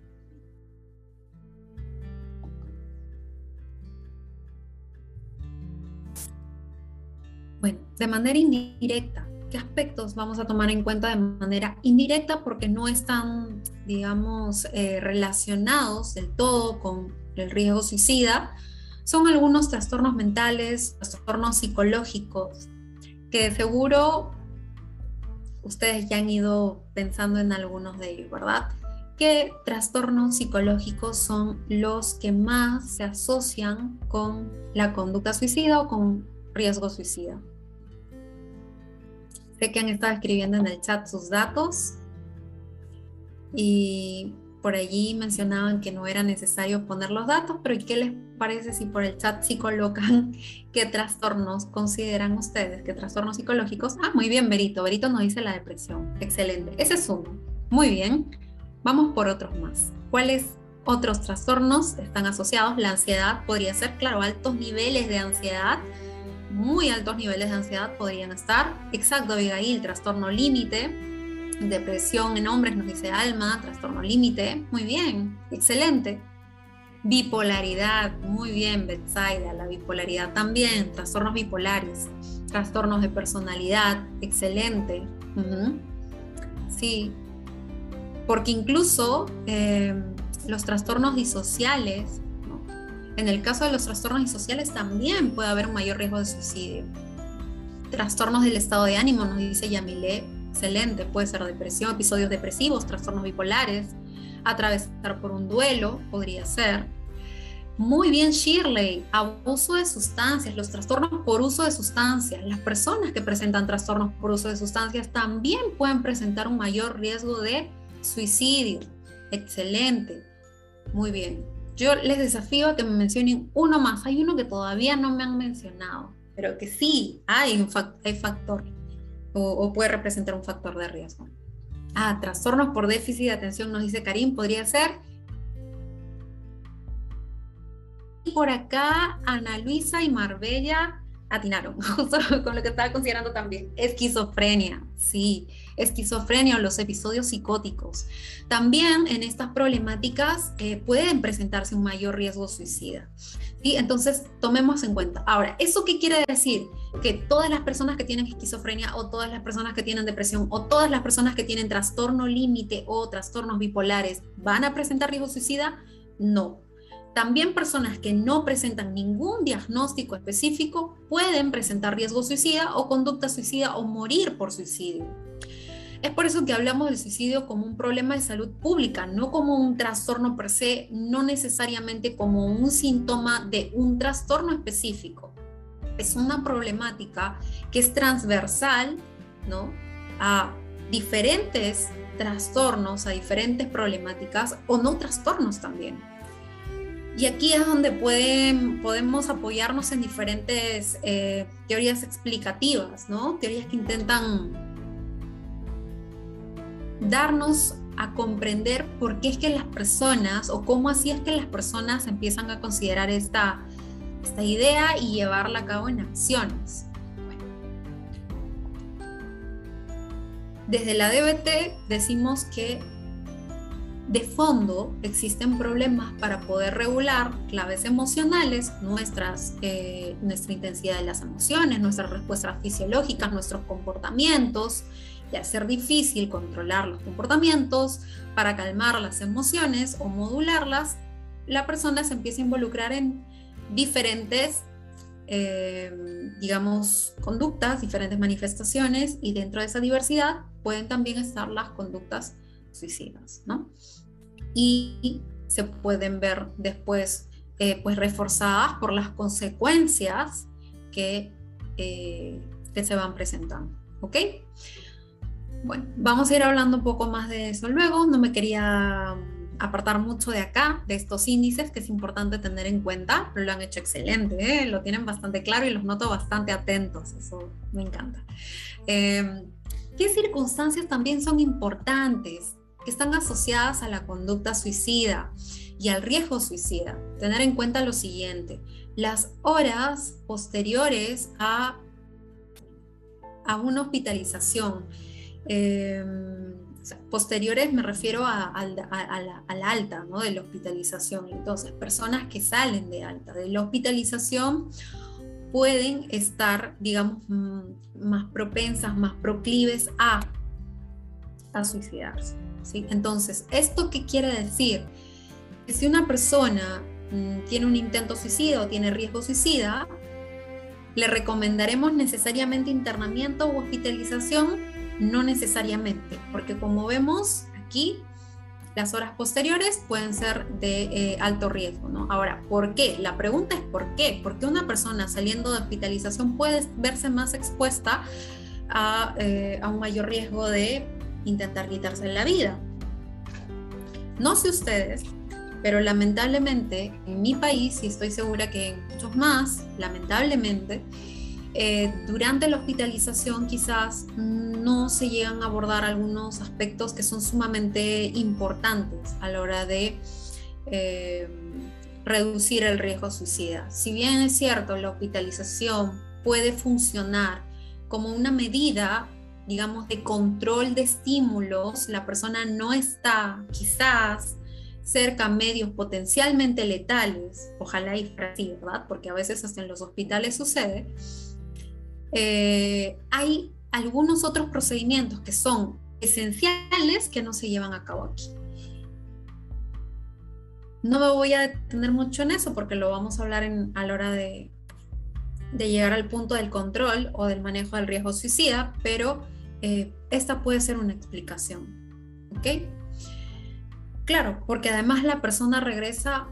Bueno, de manera indirecta, ¿qué aspectos vamos a tomar en cuenta de manera indirecta porque no están, digamos, eh, relacionados del todo con el riesgo suicida? Son algunos trastornos mentales, trastornos psicológicos, que seguro ustedes ya han ido pensando en algunos de ellos, ¿verdad? ¿Qué trastornos psicológicos son los que más se asocian con la conducta suicida o con riesgo suicida? Sé que han estado escribiendo en el chat sus datos y por allí mencionaban que no era necesario poner los datos, pero ¿y qué les parece si por el chat sí colocan qué trastornos consideran ustedes, qué trastornos psicológicos? Ah, muy bien, Berito. Berito nos dice la depresión. Excelente. Ese es uno. Muy bien. Vamos por otros más. ¿Cuáles otros trastornos están asociados? La ansiedad podría ser, claro, altos niveles de ansiedad muy altos niveles de ansiedad podrían estar. Exacto, Abigail, trastorno límite, depresión en hombres, nos dice Alma, trastorno límite, muy bien, excelente. Bipolaridad, muy bien, Betsaida, la bipolaridad también, trastornos bipolares, trastornos de personalidad, excelente. Sí, porque incluso eh, los trastornos disociales en el caso de los trastornos disociales también puede haber un mayor riesgo de suicidio. Trastornos del estado de ánimo, nos dice Yamile, excelente, puede ser depresión, episodios depresivos, trastornos bipolares, atravesar por un duelo, podría ser. Muy bien, Shirley, abuso de sustancias, los trastornos por uso de sustancias. Las personas que presentan trastornos por uso de sustancias también pueden presentar un mayor riesgo de suicidio. Excelente. Muy bien. Yo les desafío a que me mencionen uno más. Hay uno que todavía no me han mencionado, pero que sí hay un factor o, puede representar un factor de riesgo. Ah, trastornos por déficit de atención, nos dice Karim, podría ser. Y por acá, Ana Luisa y Marbella atinaron, con lo que estaba considerando también. Esquizofrenia, sí, esquizofrenia o los episodios psicóticos. También en estas problemáticas eh, pueden presentarse un mayor riesgo suicida. ¿sí? Entonces, tomemos en cuenta. Ahora, ¿eso qué quiere decir? Que todas las personas que tienen esquizofrenia o todas las personas que tienen depresión o todas las personas que tienen trastorno límite o trastornos bipolares van a presentar riesgo suicida? No, también personas que no presentan ningún diagnóstico específico pueden presentar riesgo suicida o conducta suicida o morir por suicidio. Es por eso que hablamos del suicidio como un problema de salud pública, no como un trastorno per se, no necesariamente como un síntoma de un trastorno específico. Es una problemática que es transversal ¿no? a diferentes trastornos, a diferentes problemáticas o no trastornos también. Y aquí es donde pueden, podemos apoyarnos en diferentes eh, teorías explicativas, ¿no? Teorías que intentan darnos a comprender por qué es que las personas o cómo así es que las personas empiezan a considerar esta, esta idea y llevarla a cabo en acciones. Desde la DBT decimos que de fondo existen problemas para poder regular claves emocionales, nuestras, eh, nuestra intensidad de las emociones, nuestras respuestas fisiológicas, nuestros comportamientos, y hacer difícil controlar los comportamientos, para calmar las emociones o modularlas, la persona se empieza a involucrar en diferentes, eh, digamos, conductas, diferentes manifestaciones, y dentro de esa diversidad pueden también estar las conductas suicidas, ¿no? y se pueden ver después eh, pues reforzadas por las consecuencias que, eh, que se van presentando. ¿Ok? Bueno, vamos a ir hablando un poco más de eso luego. No me quería apartar mucho de acá, de estos índices, que es importante tener en cuenta, pero lo han hecho excelente, ¿eh? lo tienen bastante claro y los noto bastante atentos, eso me encanta. ¿Qué circunstancias también son importantes? que están asociadas a la conducta suicida y al riesgo suicida. Tener en cuenta lo siguiente, las horas posteriores a, a una hospitalización. Em, posteriores me refiero a, la, alta ¿no? de la hospitalización. Entonces, personas que salen de alta de la hospitalización pueden estar, digamos, más propensas, más proclives a, a suicidarse. ¿sí? Entonces, ¿esto qué quiere decir? Que si una persona mm, tiene un intento suicida o tiene riesgo suicida, le recomendaremos necesariamente internamiento o hospitalización, no necesariamente, porque como vemos aquí, las horas posteriores pueden ser de eh, alto riesgo, ¿no? Ahora, ¿por qué? La pregunta es ¿por qué? Porque una persona saliendo de hospitalización puede verse más expuesta a, eh, a un mayor riesgo de intentar quitarse la vida. No sé ustedes, pero lamentablemente en mi país, y estoy segura que en muchos más, lamentablemente, eh, durante la hospitalización quizás no se llegan a abordar algunos aspectos que son sumamente importantes a la hora de eh, reducir el riesgo suicida. Si bien es cierto, la hospitalización puede funcionar como una medida, digamos, de control de estímulos, la persona no está quizás cerca a medios potencialmente letales, ojalá y así, ¿verdad? Porque a veces hasta en los hospitales sucede eh, hay algunos otros procedimientos que son esenciales que no se llevan a cabo aquí. No me voy a detener mucho en eso porque lo vamos a hablar a la hora de, llegar al punto del control o del manejo del riesgo suicida, pero eh, esta puede ser una explicación. ¿Ok? Claro, porque además la persona regresa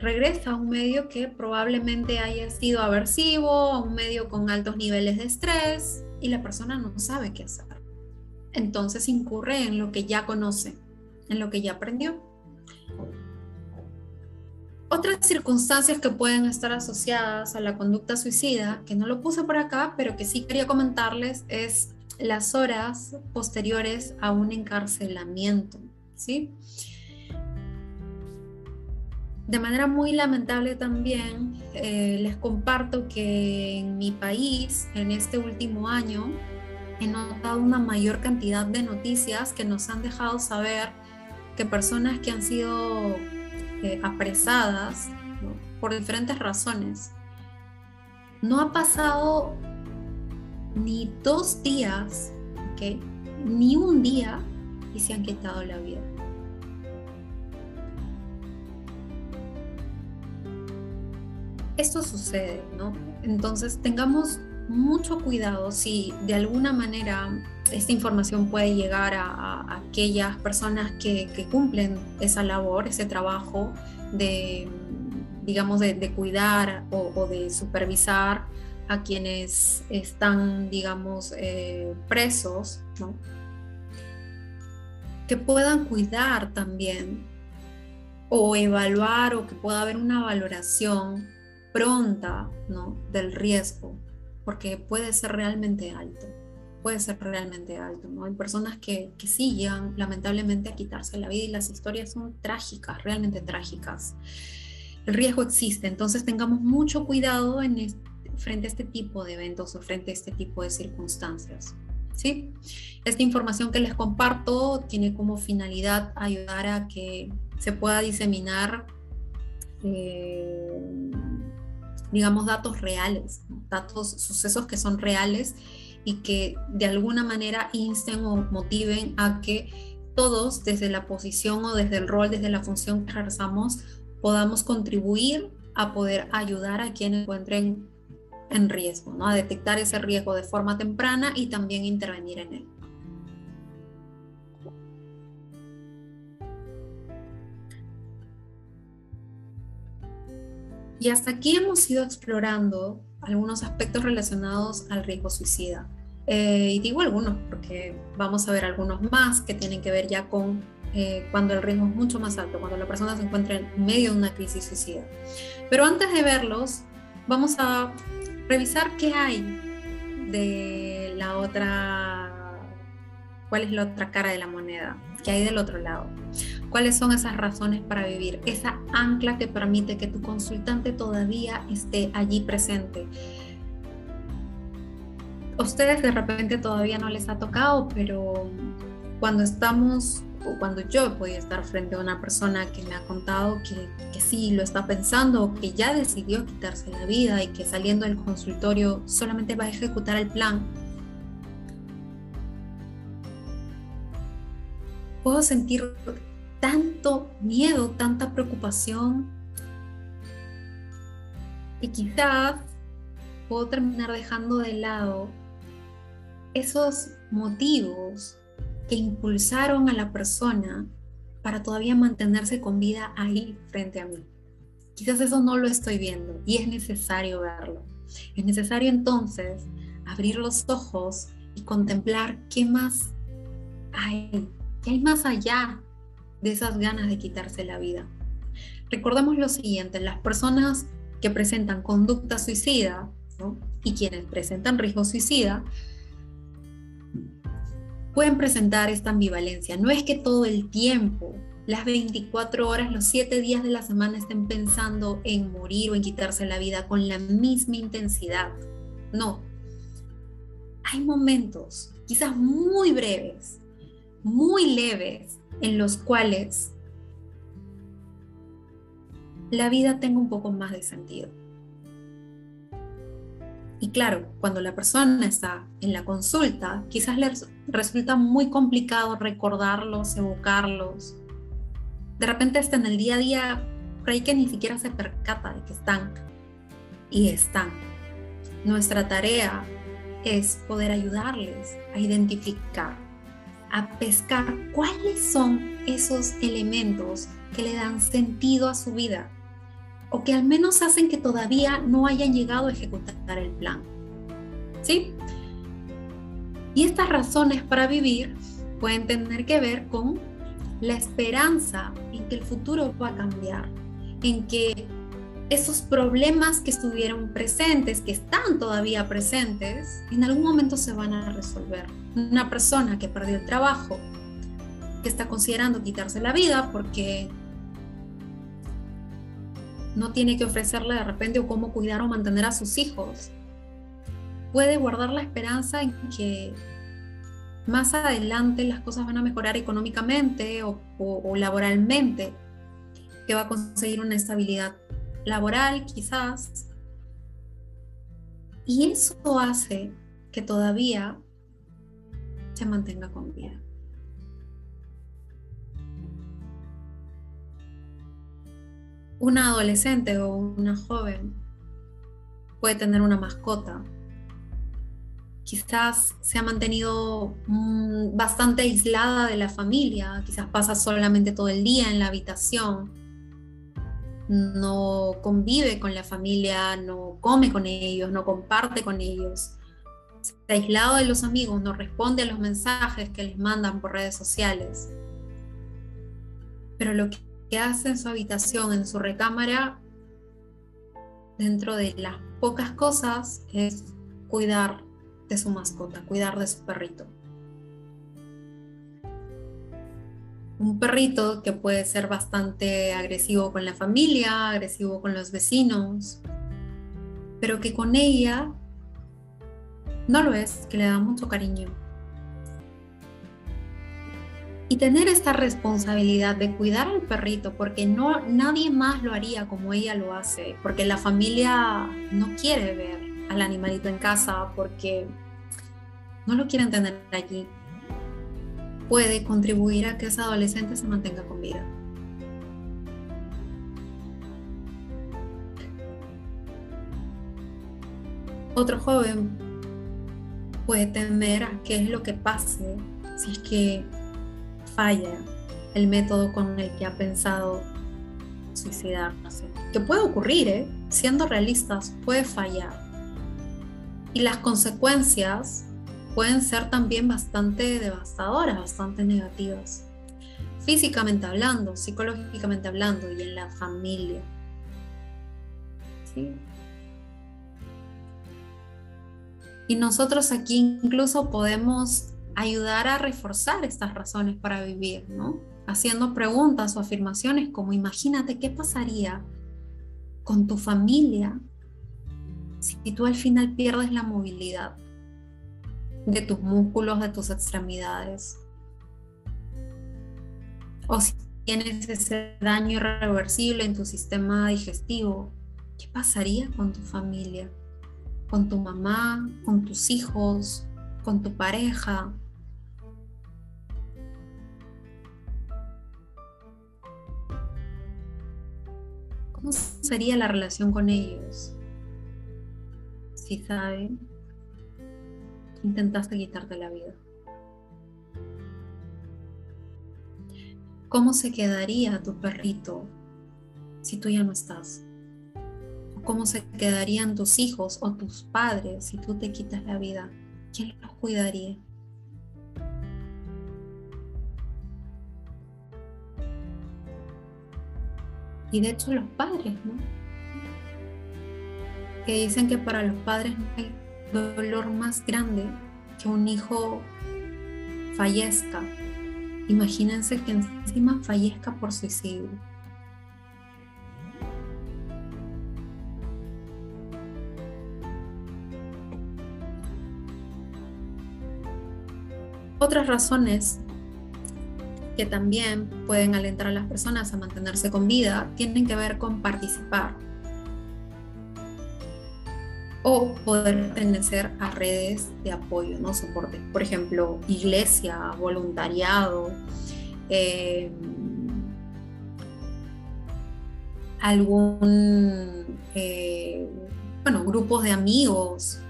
regresa a un medio que probablemente haya sido aversivo, a un medio con altos niveles de estrés y la persona no sabe qué hacer. Entonces incurre en lo que ya conoce, en lo que ya aprendió. Otras circunstancias que pueden estar asociadas a la conducta suicida, que no lo puse por acá, pero que sí quería comentarles, es las horas posteriores a un encarcelamiento. ¿sí? De manera muy lamentable también, eh, les comparto que en mi país, en este último año, he notado una mayor cantidad de noticias que nos han dejado saber que personas que han sido eh, apresadas por diferentes razones, no ha pasado ni dos días, ni un día y se han quitado la vida. Esto sucede, ¿no? Entonces tengamos mucho cuidado si de alguna manera esta información puede llegar a, aquellas personas que, cumplen esa labor, ese trabajo de, digamos, de, cuidar o, de supervisar a quienes están, digamos, eh, presos, ¿no? que puedan cuidar también o evaluar o que pueda haber una valoración pronta ¿no? del riesgo, porque puede ser realmente alto, puede ser realmente alto. ¿no? Hay personas que, que sí lamentablemente a quitarse la vida y las historias son trágicas, realmente trágicas. El riesgo existe, entonces tengamos mucho cuidado en frente a este tipo de eventos o frente a este tipo de circunstancias. ¿sí? Esta información que les comparto tiene como finalidad ayudar a que se pueda diseminar eh, digamos, datos reales, datos, sucesos que son reales y que de alguna manera insten o motiven a que todos desde la posición o desde el rol, desde la función que realizamos, podamos contribuir a poder ayudar a quienes encuentren en riesgo, ¿no? a detectar ese riesgo de forma temprana y también intervenir en él. Y hasta aquí hemos ido explorando algunos aspectos relacionados al riesgo suicida. Eh, y digo algunos porque vamos a ver algunos más que tienen que ver ya con eh, cuando el riesgo es mucho más alto, cuando la persona se encuentra en medio de una crisis suicida. Pero antes de verlos, vamos a revisar qué hay de la otra ¿Cuál es la otra cara de la moneda? ¿Qué hay del otro lado? ¿Cuáles son esas razones para vivir? Esa ancla que permite que tu consultante todavía esté allí presente. A ustedes de repente todavía no les ha tocado, pero cuando estamos o cuando yo he podido estar frente a una persona que me ha contado que, que sí lo está pensando, que ya decidió quitarse la vida y que saliendo del consultorio solamente va a ejecutar el plan, puedo sentir tanto miedo, tanta preocupación, que quizás puedo terminar dejando de lado esos motivos que impulsaron a la persona para todavía mantenerse con vida ahí frente a mí. Quizás eso no lo estoy viendo y es necesario verlo. Es necesario entonces abrir los ojos y contemplar qué más hay, qué hay más allá de esas ganas de quitarse la vida. Recordemos lo siguiente, las personas que presentan conducta suicida y quienes presentan riesgo suicida pueden presentar esta ambivalencia. No es que todo el tiempo, las 24 horas, los 7 días de la semana estén pensando en morir o en quitarse la vida con la misma intensidad. No. Hay momentos, quizás muy breves, muy leves, en los cuales la vida tenga un poco más de sentido. Y claro, cuando la persona está en la consulta, quizás le resulta muy complicado recordarlos, evocarlos. De repente está en el día a día, cree que ni siquiera se percata de que están. Y están. Nuestra tarea es poder ayudarles a identificar a pescar cuáles son esos elementos que le dan sentido a su vida o que al menos hacen que todavía no hayan llegado a ejecutar el plan. ¿Sí? Y estas razones para vivir pueden tener que ver con la esperanza en que el futuro va a cambiar, en que esos problemas que estuvieron presentes, que están todavía presentes, en algún momento se van a resolver. Una persona que perdió el trabajo, que está considerando quitarse la vida porque no tiene que ofrecerle de repente cómo cuidar o mantener a sus hijos, puede guardar la esperanza en que más adelante las cosas van a mejorar económicamente o, o laboralmente, que va a conseguir una estabilidad laboral quizás. Y eso hace que todavía se mantenga con vida. Una adolescente o una joven puede tener una mascota. Quizás se ha mantenido mm, bastante aislada de la familia, quizás pasa solamente todo el día en la habitación, no convive con la familia, no come con ellos, no comparte con ellos está aislado de los amigos, no responde a los mensajes que les mandan por redes sociales. Pero lo que hace en su habitación, en su recámara, dentro de las pocas cosas, es cuidar de su mascota, cuidar de su perrito. Un perrito que puede ser bastante agresivo con la familia, agresivo con los vecinos, pero que con ella no lo es, que le da mucho cariño. Y tener esta responsabilidad de cuidar al perrito, porque no, nadie más lo haría como ella lo hace, porque la familia no quiere ver al animalito en casa, porque no lo quieren tener allí, puede contribuir a que ese adolescente se mantenga con vida. Otro joven puede temer a qué es lo que pase si es que falla el método con el que ha pensado suicidarse. Que puede ocurrir, ¿eh? siendo realistas, puede fallar. Y las consecuencias pueden ser también bastante devastadoras, bastante negativas. Físicamente hablando, psicológicamente hablando y en la familia. ¿Sí? Y nosotros aquí incluso podemos ayudar a reforzar estas razones para vivir, ¿no? Haciendo preguntas o afirmaciones como imagínate qué pasaría con tu familia si tú al final pierdes la movilidad de tus músculos, de tus extremidades. O si tienes ese daño irreversible en tu sistema digestivo, ¿qué pasaría con tu familia? Con tu mamá, con tus hijos, con tu pareja. ¿Cómo sería la relación con ellos? Si saben, intentaste quitarte la vida. ¿Cómo se quedaría tu perrito si tú ya no estás? ¿Cómo se quedarían tus hijos o tus padres si tú te quitas la vida? ¿Quién los cuidaría? Y de hecho los padres, ¿no? Que dicen que para los padres no hay dolor más grande que un hijo fallezca. Imagínense que encima fallezca por suicidio. Otras razones que también pueden alentar a las personas a mantenerse con vida tienen que ver con participar o poder pertenecer a redes de apoyo, ¿no? Soporte. Por ejemplo, iglesia, voluntariado, eh, algún, eh, bueno, grupos de amigos,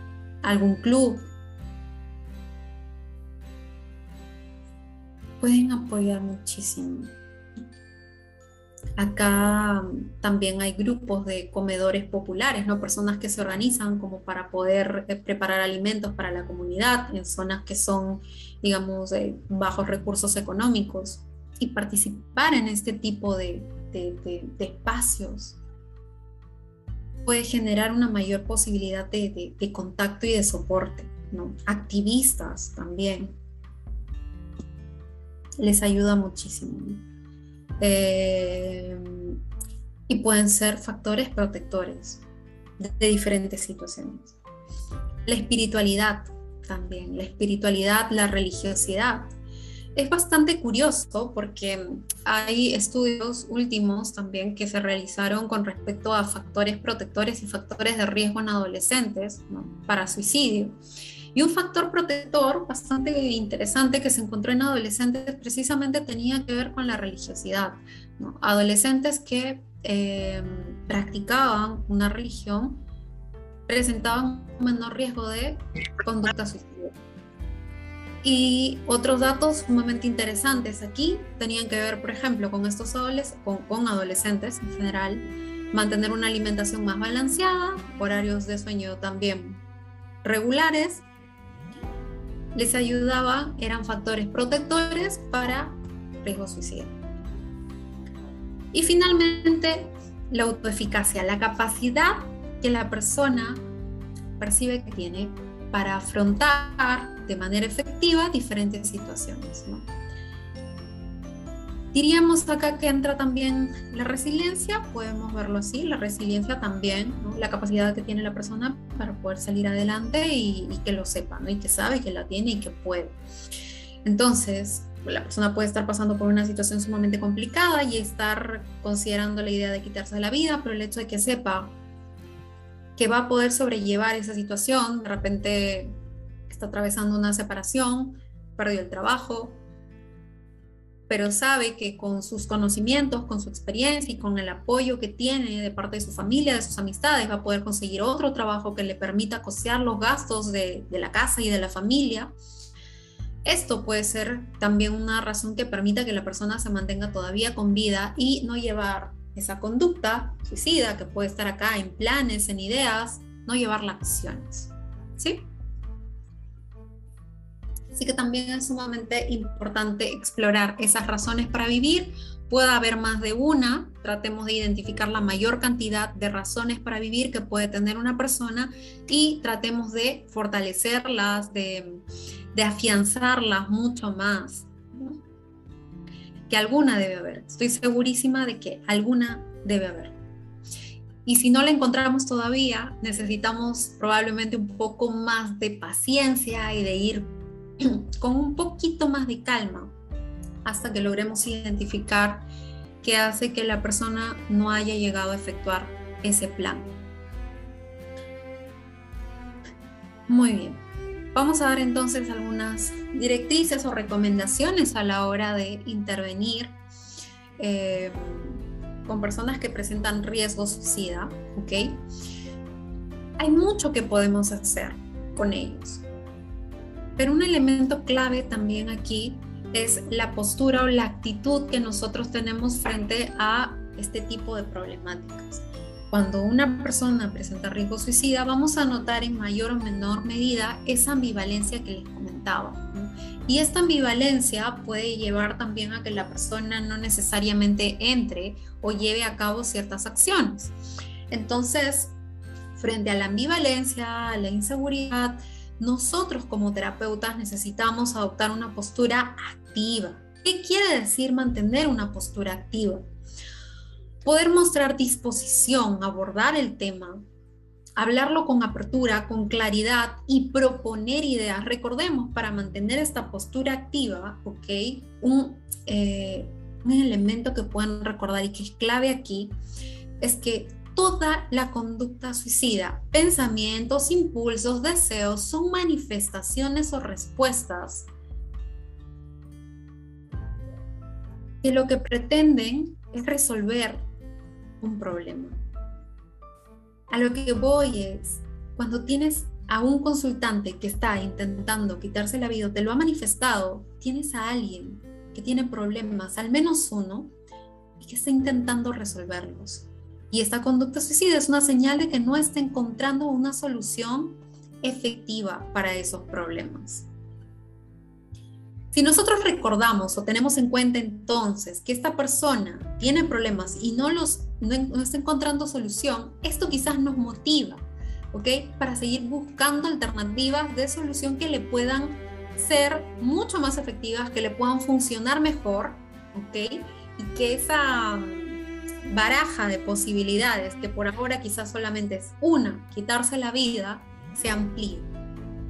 algún club. Pueden apoyar muchísimo. Acá también hay grupos de comedores populares, ¿no? Personas que se organizan como para poder eh, preparar alimentos para la comunidad en zonas que son, digamos, de bajos recursos económicos y participar en este tipo de, espacios puede generar una mayor posibilidad de, contacto y de soporte. Activistas también. Les ayuda muchísimo. Eh, y pueden ser factores protectores de, diferentes situaciones. La espiritualidad también, la espiritualidad, la religiosidad. Es bastante curioso porque hay estudios últimos también que se realizaron con respecto a factores protectores y factores de riesgo en adolescentes para suicidio. Y un factor protector bastante interesante que se encontró en adolescentes precisamente tenía que ver con la religiosidad. Adolescentes que em, practicaban una religión presentaban un menor riesgo de conducta suicida. Y otros datos sumamente interesantes aquí tenían que ver, por ejemplo, con estos adolescentes, con adolescentes en general, mantener una alimentación más balanceada, horarios de sueño también regulares les ayudaba, eran factores protectores para riesgo suicida. Y finalmente, la autoeficacia, la capacidad que la persona percibe que tiene para afrontar de manera efectiva diferentes situaciones. Diríamos acá que entra también la resiliencia, podemos verlo así, la resiliencia también, la capacidad que tiene la persona para poder salir adelante y, que lo sepa, y que sabe que la tiene y que puede. Entonces, la persona puede estar pasando por una situación sumamente complicada y estar considerando la idea de quitarse la vida, pero el hecho de que sepa que va a poder sobrellevar esa situación, de repente está atravesando una separación, perdió el trabajo, pero sabe que con sus conocimientos, con su experiencia y con el apoyo que tiene de parte de su familia, de sus amistades, va a poder conseguir otro trabajo que le permita costear los gastos de, la casa y de la familia. Esto puede ser también una razón que permita que la persona se mantenga todavía con vida y no llevar esa conducta suicida que puede estar acá en planes, en ideas, no llevarla a acciones. ¿Sí? Así que también es sumamente importante explorar esas razones para vivir. pueda haber más de una, tratemos de identificar la mayor cantidad de razones para vivir que puede tener una persona y tratemos de fortalecerlas, de, afianzarlas mucho más. Que alguna debe haber. Estoy segurísima de que alguna debe haber. Y si no la encontramos todavía, necesitamos probablemente un poco más de paciencia y de ir con un poquito más de calma hasta que logremos identificar qué hace que la persona no haya llegado a efectuar ese plan. Muy bien. Vamos a dar entonces algunas directrices o recomendaciones a la hora de intervenir eh, con personas que presentan riesgo suicida, ¿ok? Hay mucho que podemos hacer con ellos. Pero un elemento clave también aquí es la postura o la actitud que nosotros tenemos frente a este tipo de problemáticas. Cuando una persona presenta riesgo suicida, vamos a notar en mayor o menor medida esa ambivalencia que les comentaba. Y esta ambivalencia puede llevar también a que la persona no necesariamente entre o lleve a cabo ciertas acciones. Entonces, frente a la ambivalencia, a la inseguridad, nosotros como terapeutas necesitamos adoptar una postura activa. ¿Qué quiere decir mantener una postura activa? Poder mostrar disposición, abordar el tema, hablarlo con apertura, con claridad y proponer ideas. Recordemos, para mantener esta postura activa, ¿ok? Un, eh, un elemento que pueden recordar y que es clave aquí es que toda la conducta suicida, pensamientos, impulsos, deseos, son manifestaciones o respuestas que lo que pretenden es resolver un problema. A lo que voy es, cuando tienes a un consultante que está intentando quitarse la vida, te lo ha manifestado, tienes a alguien que tiene problemas, al menos uno, y que está intentando resolverlos. Y esta conducta suicida es una señal de que no está encontrando una solución efectiva para esos problemas. Si nosotros recordamos o tenemos en cuenta entonces que esta persona tiene problemas y no, los, no, está encontrando solución, esto quizás nos motiva, ¿ok? Para seguir buscando alternativas de solución que le puedan ser mucho más efectivas, que le puedan funcionar mejor, ¿ok? Y que esa baraja de posibilidades, que por ahora quizás solamente es una, quitarse la vida, se amplíe.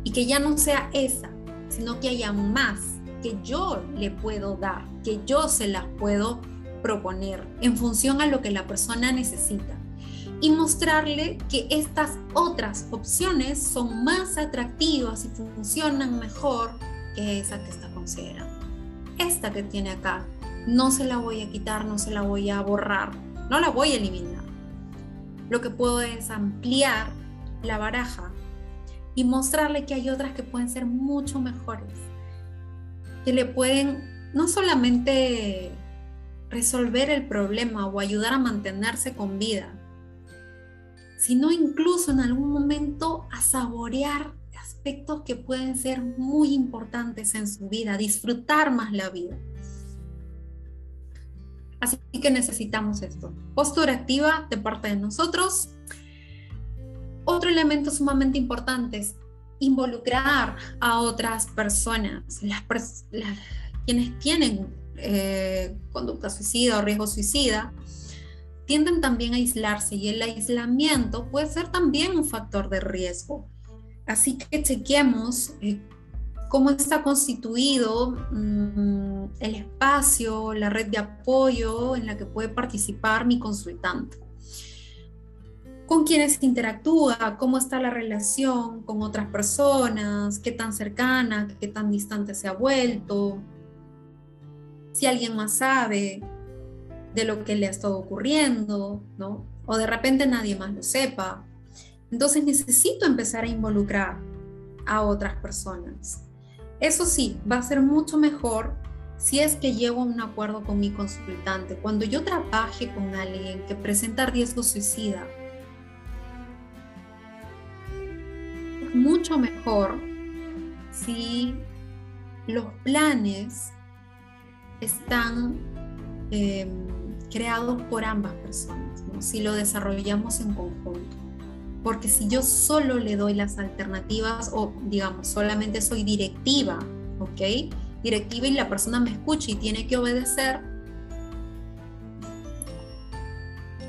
Y que ya no sea esa, sino que haya más que yo le puedo dar, que yo se las puedo proponer en función a lo que la persona necesita. Y mostrarle que estas otras opciones son más atractivas y funcionan mejor que esa que está considerando. Esta que tiene acá, no se la voy a quitar, no se la voy a borrar, no la voy a eliminar. Lo que puedo es ampliar la baraja y mostrarle que hay otras que pueden ser mucho mejores, que le pueden no solamente resolver el problema o ayudar a mantenerse con vida, sino incluso en algún momento a saborear aspectos que pueden ser muy importantes en su vida, disfrutar más la vida. Así que necesitamos esto. Postura activa de parte de nosotros. Otro elemento sumamente importante es involucrar a otras personas, las, quienes tienen eh, conducta suicida o riesgo suicida, tienden también a aislarse y el aislamiento puede ser también un factor de riesgo. Así que chequemos eh, cómo está constituido mm, el espacio, la red de apoyo en la que puede participar mi consultante. Con quiénes interactúa, cómo está la relación con otras personas, qué tan cercana, qué tan distante se ha vuelto, si alguien más sabe de lo que le ha estado ocurriendo, ¿no? O de repente nadie más lo sepa. Entonces necesito empezar a involucrar a otras personas. Eso sí, va a ser mucho mejor si es que llego a un acuerdo con mi consultante. Cuando yo trabaje con alguien que presenta riesgo suicida, es mucho mejor si los planes están em, creados por ambas personas, si lo desarrollamos en conjunto. Porque si yo solo le doy las alternativas o digamos solamente soy directiva, ¿ok? Directiva y la persona me escucha y tiene que obedecer,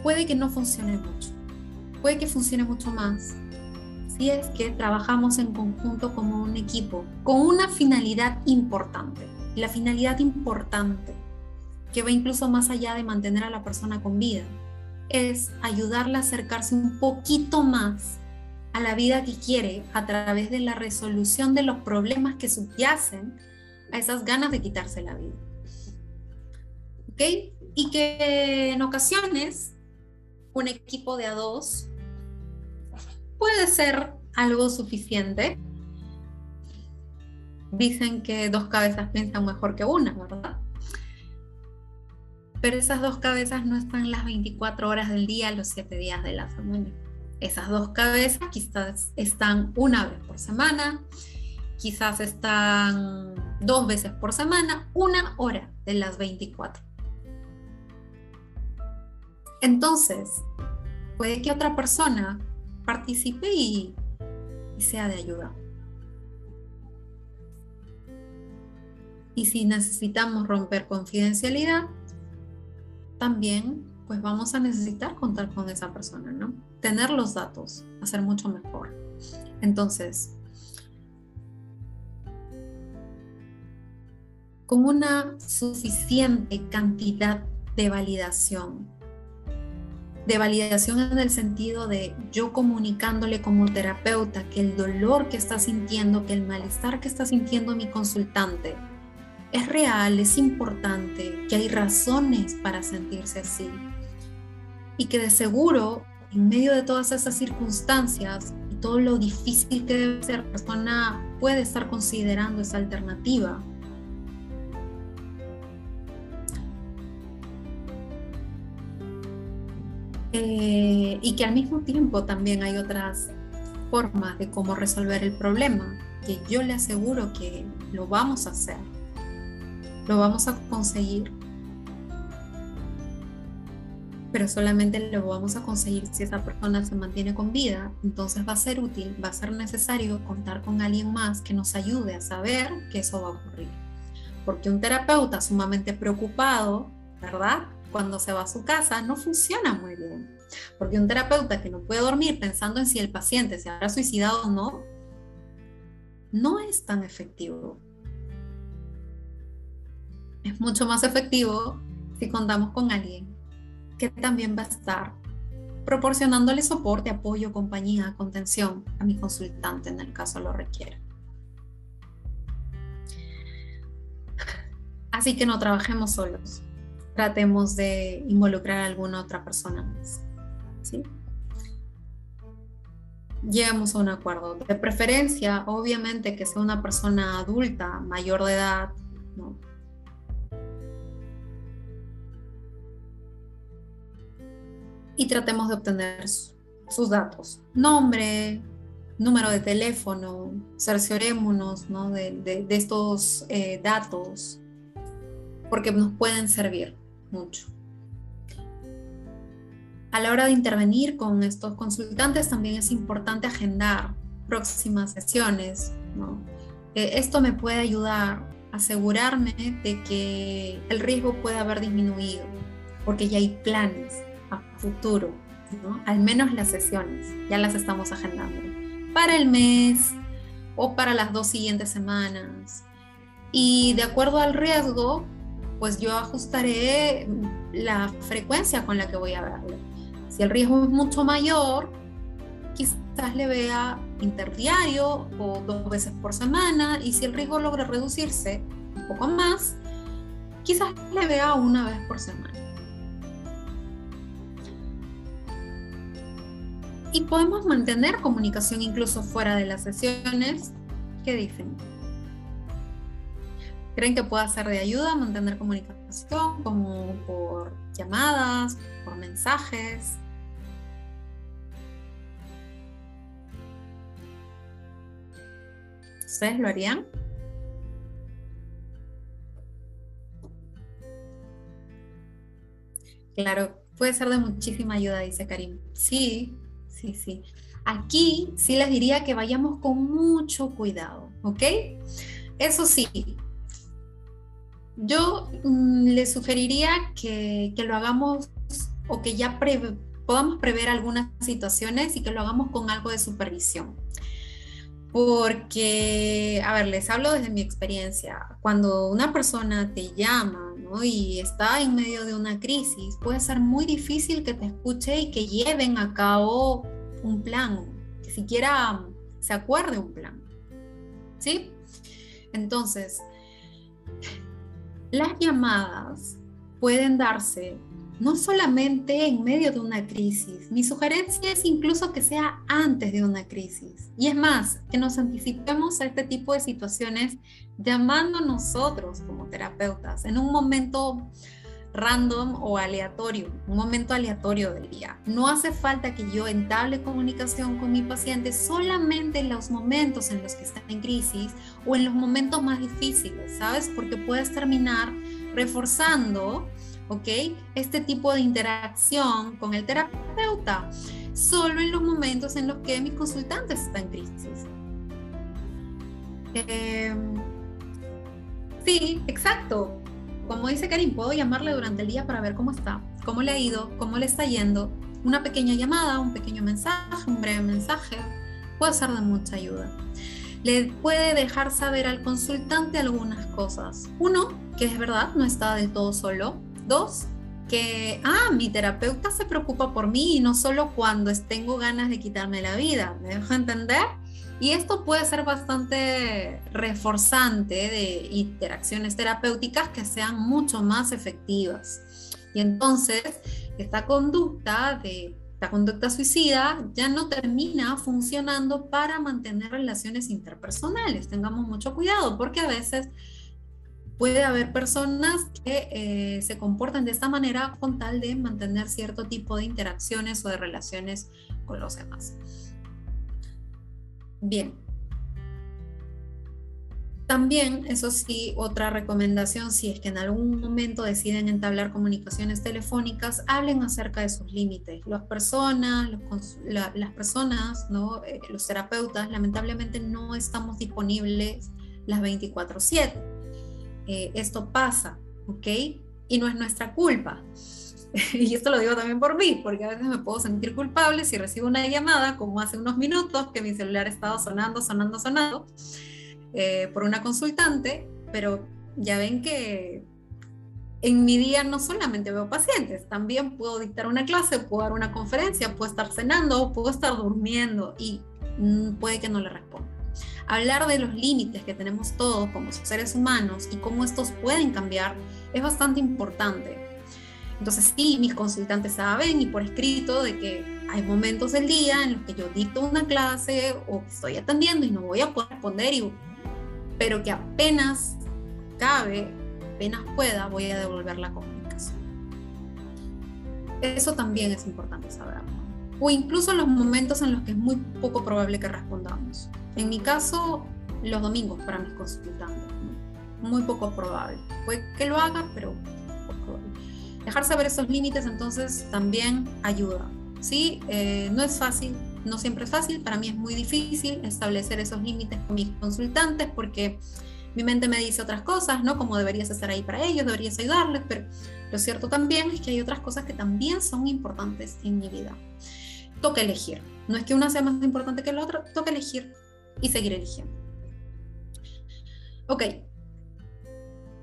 puede que no funcione mucho. Puede que funcione mucho más si es que trabajamos en conjunto como un equipo, con una finalidad importante. La finalidad importante, que va incluso más allá de mantener a la persona con vida, es ayudarla a acercarse un poquito más a la vida que quiere a través de la resolución de los problemas que subyacen a esas ganas de quitarse la vida. ¿Ok? Y que en ocasiones un equipo de a dos puede ser algo suficiente. Dicen que dos cabezas piensan mejor que una, ¿verdad? Pero esas dos cabezas no están las 24 horas del día, los 7 días de la semana. Esas dos cabezas quizás están una vez por semana, quizás están dos veces por semana, una hora de las 24. Entonces, puede que otra persona participe y, sea de ayuda. Y si necesitamos romper confidencialidad, también pues vamos a necesitar contar con esa persona, ¿no? Tener los datos, hacer mucho mejor. Entonces, con una suficiente cantidad de validación de validación en el sentido de yo comunicándole como terapeuta que el dolor que está sintiendo, que el malestar que está sintiendo mi consultante es real, es importante, que hay razones para sentirse así. Y que de seguro, en medio de todas esas circunstancias y todo lo difícil que debe ser, la persona puede estar considerando esa alternativa Eh, y que al mismo tiempo también hay otras formas de cómo resolver el problema, que yo le aseguro que lo vamos a hacer, lo vamos a conseguir, pero solamente lo vamos a conseguir si esa persona se mantiene con vida, entonces va a ser útil, va a ser necesario contar con alguien más que nos ayude a saber que eso va a ocurrir. Porque un terapeuta sumamente preocupado, ¿verdad? cuando se va a su casa no funciona muy bien. Porque un terapeuta que no puede dormir pensando en si el paciente se habrá suicidado o no, no es tan efectivo. Es mucho más efectivo si contamos con alguien que también va a estar proporcionándole soporte, apoyo, compañía, contención a mi consultante en el caso lo requiera. Así que no trabajemos solos tratemos de involucrar a alguna otra persona más. ¿sí? Lleguemos a un acuerdo. De preferencia, obviamente, que sea una persona adulta, mayor de edad, ¿no? Y tratemos de obtener sus datos. Nombre, número de teléfono, cerciorémonos ¿no? de, estos eh, datos, porque nos pueden servir mucho. A la hora de intervenir con estos consultantes también es importante agendar próximas sesiones. Eh, esto me puede ayudar a asegurarme de que el riesgo puede haber disminuido, porque ya hay planes futuro, al menos las sesiones, ya las estamos agendando para el mes o para las dos siguientes semanas. Y de acuerdo al riesgo, pues yo ajustaré la frecuencia con la que voy a verlo. Si el riesgo es mucho mayor, quizás le vea interdiario o dos veces por semana y si el riesgo logra reducirse un poco más, quizás le vea una vez por semana. Y podemos mantener comunicación incluso fuera de las sesiones. ¿Qué dicen? ¿Creen que pueda ser de ayuda mantener comunicación como por llamadas, por mensajes? ¿Ustedes lo harían? Claro, puede ser de muchísima ayuda, dice Karim. Sí, sí, sí. Aquí sí les diría que vayamos con mucho cuidado, ¿ok? Eso sí, yo mm, les sugeriría que, lo hagamos o que ya podamos prever algunas situaciones y que lo hagamos con algo de supervisión. Porque, a ver, les hablo desde mi experiencia. Cuando una persona te llama y está en medio de una crisis, puede ser muy difícil que te escuche y que lleven a cabo un plan, que siquiera se acuerde un plan. ¿Sí? Entonces, las llamadas pueden darse no solamente en medio de una crisis, mi sugerencia es incluso que sea antes de una crisis. Y es más, que nos anticipemos a este tipo de situaciones llamando nosotros como terapeutas en un momento random o aleatorio, un momento aleatorio del día. No hace falta que yo entable comunicación con mi paciente solamente en los momentos en los que está en crisis o en los momentos más difíciles, ¿sabes? Porque puedes terminar reforzando, ¿ok? Este tipo de interacción con el terapeuta solo en los momentos en los que mi consultante está en crisis. Em, sí, exacto como dice Karim, puedo llamarle durante el día para ver cómo está, cómo le ha ido, cómo le está yendo. Una pequeña llamada, un pequeño mensaje, un breve mensaje, puede ser de mucha ayuda. Le puede dejar saber al consultante algunas cosas. Uno, que es verdad, no está del todo solo. Dos, que, ah, mi terapeuta se preocupa por mí y no solo cuando tengo ganas de quitarme la vida. ¿Me dejo entender? Y esto puede ser bastante reforzante de interacciones terapéuticas que sean mucho más efectivas. Y entonces, esta conducta de la conducta suicida ya no termina funcionando para mantener relaciones interpersonales. Tengamos mucho cuidado porque a veces puede haber personas que eh, se comportan de esta manera con tal de mantener cierto tipo de interacciones o de relaciones con los demás. Bien. También, eso sí, otra recomendación, si es que en algún momento deciden entablar comunicaciones telefónicas, hablen acerca de sus límites. Las personas, las personas, ¿no? Eh, los terapeutas, lamentablemente no estamos disponibles las 24/7. Eh, esto pasa, ¿ok? Y no es nuestra culpa. y esto lo digo también por mí, porque a veces me puedo sentir culpable si recibo una llamada, como hace unos minutos, que mi celular estaba sonando, sonando, sonando, eh, por una consultante, pero ya ven que en mi día no solamente veo pacientes, también puedo dictar una clase, puedo dar una conferencia, puedo estar cenando, puedo estar durmiendo y mm, puede que no le responda. Hablar de los límites que tenemos todos como seres humanos y cómo estos pueden cambiar es bastante importante entonces sí, mis consultantes saben y por escrito de que hay momentos del día en los que yo dicto una clase o estoy atendiendo y no voy a poder responder, pero que apenas cabe, apenas pueda, voy a devolver la comunicación. Eso también es importante saber. O incluso los momentos en los que es muy poco probable que respondamos. En mi caso, los domingos para mis consultantes. Muy poco probable. Puede que lo haga, pero Dejar saber esos límites entonces también ayuda. ¿sí? Eh, no es fácil, no siempre es fácil, para mí es muy difícil establecer esos límites con mis consultantes porque mi mente me dice otras cosas, ¿no? Como deberías estar ahí para ellos, deberías ayudarles, pero lo cierto también es que hay otras cosas que también son importantes en mi vida. Toca elegir. No es que una sea más importante que la otra, toca elegir y seguir eligiendo. Ok,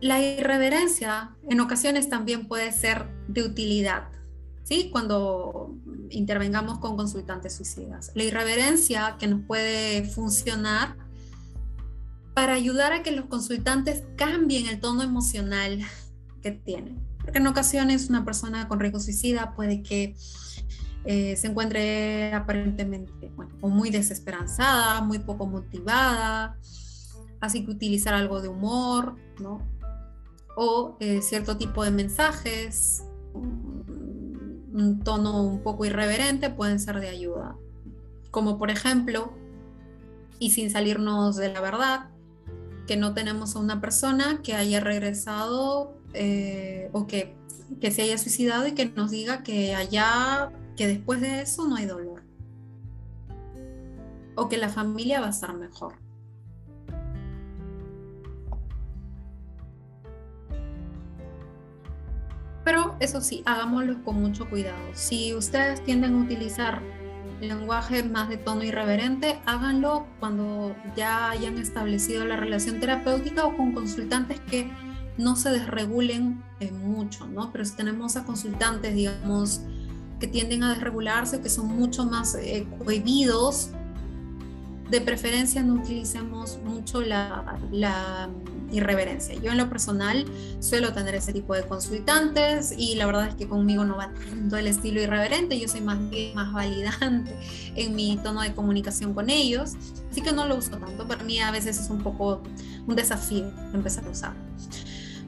la irreverencia en ocasiones también puede ser de utilidad, ¿sí? Cuando intervengamos con consultantes suicidas. La irreverencia que nos puede funcionar para ayudar a que los consultantes cambien el tono emocional que tienen. Porque en ocasiones una persona con riesgo suicida puede que eh, se encuentre aparentemente bueno, muy desesperanzada, muy poco motivada, así que utilizar algo de humor, ¿no? O eh, cierto tipo de mensajes, un tono un poco irreverente pueden ser de ayuda. Como por ejemplo, y sin salirnos de la verdad, que no tenemos a una persona que haya regresado eh, o que que se haya suicidado y que nos diga que allá, que después de eso no hay dolor. O que la familia va a estar mejor. Pero eso sí, hagámoslo con mucho cuidado. Si ustedes tienden a utilizar lenguaje más de tono irreverente, háganlo cuando ya hayan establecido la relación terapéutica o con consultantes que no se desregulen mucho, ¿no? Pero si tenemos a consultantes, digamos, que tienden a desregularse, que son mucho más eh, cohibidos, de preferencia no utilicemos mucho la, irreverencia. Yo en lo personal suelo tener ese tipo de consultantes y la verdad es que conmigo no va tanto el estilo irreverente, yo soy más más validante en mi tono de comunicación con ellos, así que no lo uso tanto. Para mí a veces es un poco un desafío empezar a usarlo.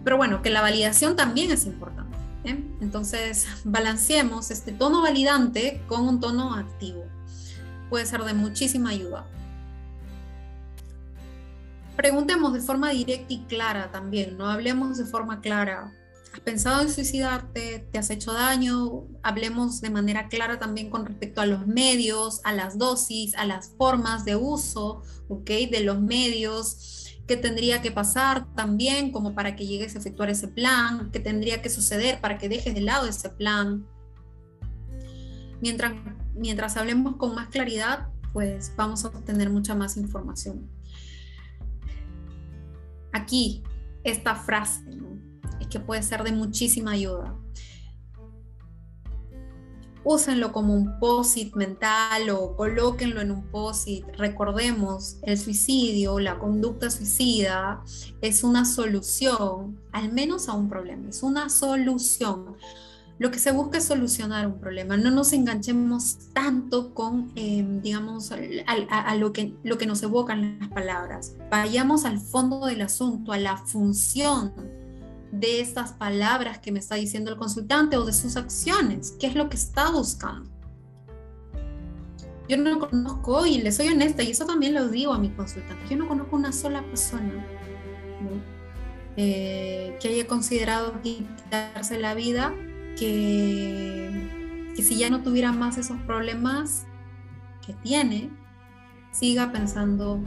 Pero bueno, que la validación también es importante. ¿eh? Entonces, balanceemos este tono validante con un tono activo. Puede ser de muchísima ayuda. Preguntemos de forma directa y clara también, no hablemos de forma clara. ¿Has pensado en suicidarte? ¿Te has hecho daño? Hablemos de manera clara también con respecto a los medios, a las dosis, a las formas de uso, ¿ok? De los medios qué tendría que pasar también como para que llegues a efectuar ese plan, qué tendría que suceder para que dejes de lado ese plan. Mientras, mientras hablemos con más claridad, pues vamos a obtener mucha más información. Aquí, esta frase, es que puede ser de muchísima ayuda úsenlo como un posit mental o colóquenlo en un posit. Recordemos, el suicidio, la conducta suicida es una solución, al menos a un problema, es una solución. Lo que se busca es solucionar un problema. No nos enganchemos tanto con, em, digamos, a, lo, que, lo que nos evocan las palabras. Vayamos al fondo del asunto, a la función de estas palabras que me está diciendo el consultante o de sus acciones, qué es lo que está buscando. Yo no conozco, y le soy honesta, y eso también lo digo a mi consultante, yo no conozco una sola persona eh, que haya considerado quitarse la vida, que, si ya no tuviera más esos problemas que tiene, siga pensando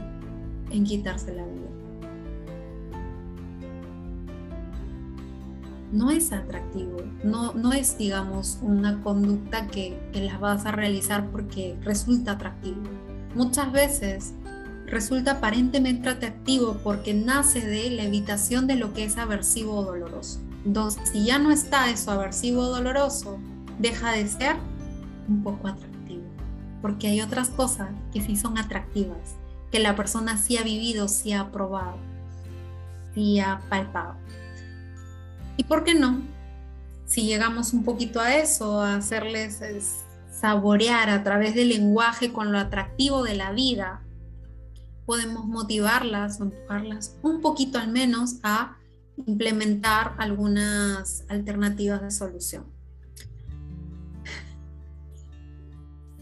en quitarse la vida. no es atractivo, no, no es, digamos, una conducta que, que las vas a realizar porque resulta atractivo. Muchas veces resulta aparentemente atractivo porque nace de la evitación de lo que es aversivo o doloroso. Entonces, si ya no está eso aversivo doloroso, deja de ser un poco atractivo, porque hay otras cosas que sí son atractivas, que la persona sí ha vivido, sí ha probado, sí ha palpado. ¿Y por qué no? Si llegamos un poquito a eso, a hacerles saborear a través del lenguaje con lo atractivo de la vida, podemos motivarlas o empujarlas un poquito al menos a implementar algunas alternativas de solución.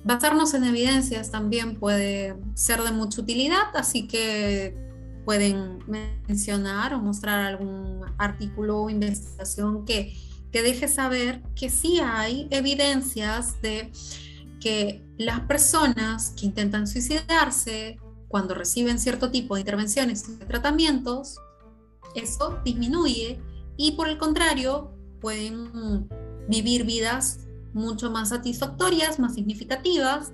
Basarnos en evidencias también puede ser de mucha utilidad, así que pueden mencionar o mostrar algún artículo o investigación que, que deje saber que sí hay evidencias de que las personas que intentan suicidarse cuando reciben cierto tipo de intervenciones y tratamientos, eso disminuye y por el contrario pueden vivir vidas mucho más satisfactorias, más significativas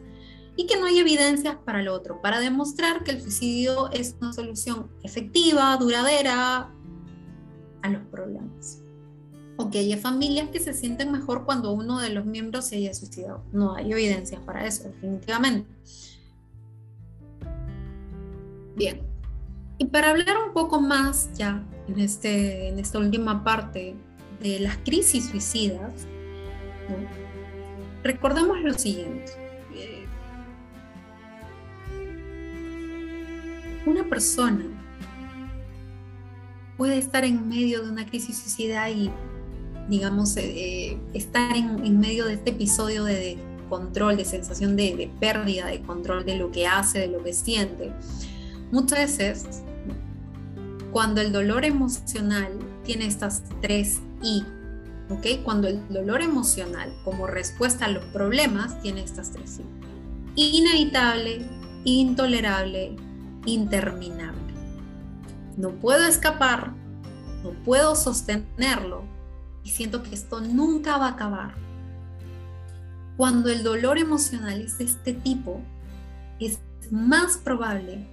y que no hay evidencias para el otro, para demostrar que el suicidio es una solución efectiva, duradera a los problemas. O que haya familias que se sienten mejor cuando uno de los miembros se haya suicidado. No hay evidencias para eso, definitivamente. Bien. Y para hablar un poco más ya en, este, en esta última parte de las crisis suicidas, recordemos lo siguiente una persona puede estar en medio de una crisis suicida y, digamos, eh, eh, estar en, medio de este episodio de, control, de sensación de, de, pérdida de control de lo que hace, de lo que siente. Muchas veces, cuando el dolor emocional tiene estas tres I, ¿ok? Cuando el dolor emocional como respuesta a los problemas tiene estas tres sí. Inevitable, intolerable, interminable. No puedo escapar, no puedo sostenerlo y siento que esto nunca va a acabar. Cuando el dolor emocional es de este tipo, es más probable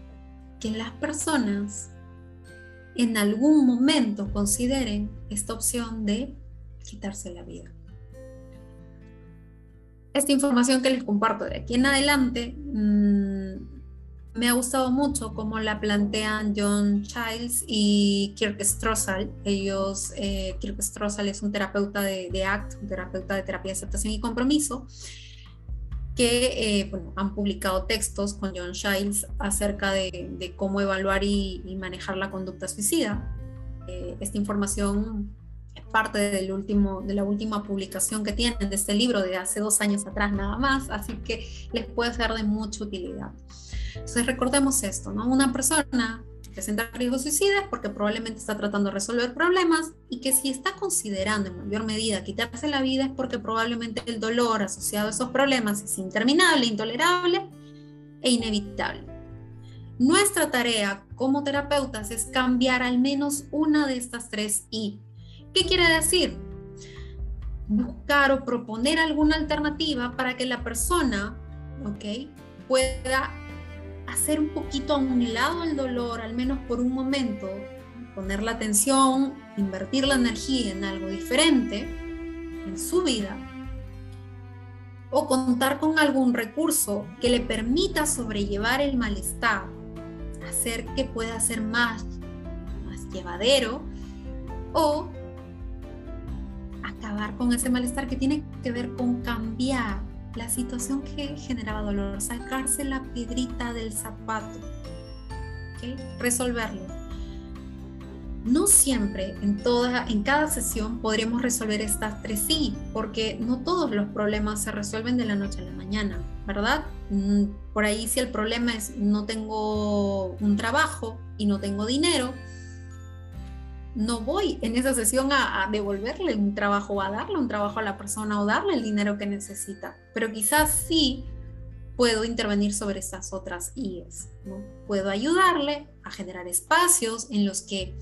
que las personas en algún momento consideren esta opción de quitarse la vida. Esta información que les comparto de aquí en adelante mm, me ha gustado mucho cómo la plantean John Childs y Kirk Strossal. Ellos, eh, Kirk Strossal es un terapeuta de, ACT, un terapeuta de terapia de aceptación y compromiso, que eh, han publicado textos con John Childs acerca de, cómo evaluar y, manejar la conducta suicida. Eh, esta información es parte de la última publicación que tienen de este libro de hace dos años atrás nada más, así que les puede ser de mucha utilidad. Entonces recordemos esto, ¿no? Una persona presenta riesgo suicida es porque probablemente está tratando de resolver problemas y que si está considerando en mayor medida quitarse la vida es porque probablemente el dolor asociado a esos problemas es interminable, intolerable e inevitable. Nuestra tarea como terapeutas es cambiar al menos una de estas tres I. ¿Qué quiere decir? Buscar o proponer alguna alternativa para que la persona, ¿ok? Pueda hacer un poquito a un lado el dolor, al menos por un momento, poner la atención, invertir la energía en algo diferente en su vida, o contar con algún recurso que le permita sobrellevar el malestar, hacer que pueda ser más, más llevadero, o acabar con ese malestar que tiene que ver con cambiar la situación que generaba dolor, sacarse la piedrita del zapato, resolverlo. No siempre, en, toda, en cada sesión, podríamos resolver estas tres sí, porque no todos los problemas se resuelven de la noche a la mañana, ¿verdad? Mm, por ahí si el problema es no tengo un trabajo y no tengo dinero, no voy en esa sesión a, devolverle un trabajo, a darle un trabajo a la persona o darle el dinero que necesita, pero quizás sí puedo intervenir sobre esas otras IES. ¿no? Puedo ayudarle a generar espacios en los que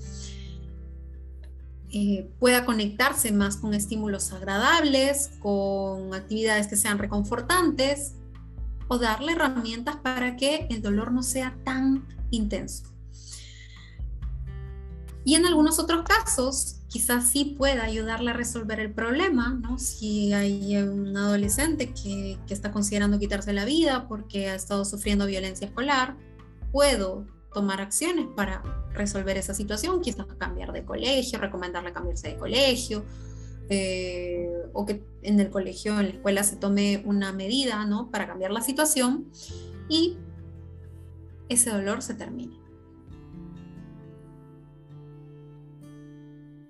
eh, pueda conectarse más con estímulos agradables, con actividades que sean reconfortantes o darle herramientas para que el dolor no sea tan intenso. Y en algunos otros casos, quizás sí pueda ayudarle a resolver el problema, ¿no? Si hay un adolescente que, que está considerando quitarse la vida porque ha estado sufriendo violencia escolar, puedo tomar acciones para resolver esa situación, quizás cambiar de colegio, recomendarle cambiarse de colegio, eh, o que en el colegio, en la escuela se tome una medida ¿no? para cambiar la situación y ese dolor se termine.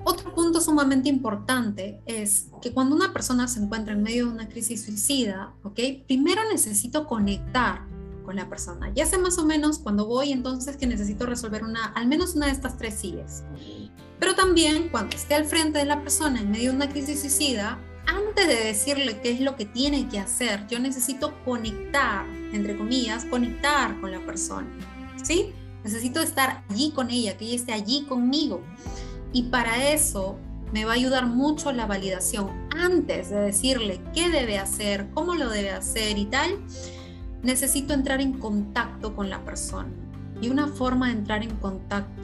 Otro punto sumamente importante es que cuando una persona se encuentra en medio de una crisis suicida, ¿ok? Primero necesito conectar con la persona. Ya sé más o menos cuando voy entonces que necesito resolver una, al menos una de estas tres sillas. Pero también cuando esté al frente de la persona en medio de una crisis suicida, antes de decirle qué es lo que tiene que hacer, yo necesito conectar, entre comillas, conectar con la persona. ¿Sí? Necesito estar allí con ella, que ella esté allí conmigo. Y para eso me va a ayudar mucho la validación. Antes de decirle qué debe hacer, cómo lo debe hacer y tal, necesito entrar en contacto con la persona. Y una forma de entrar en contacto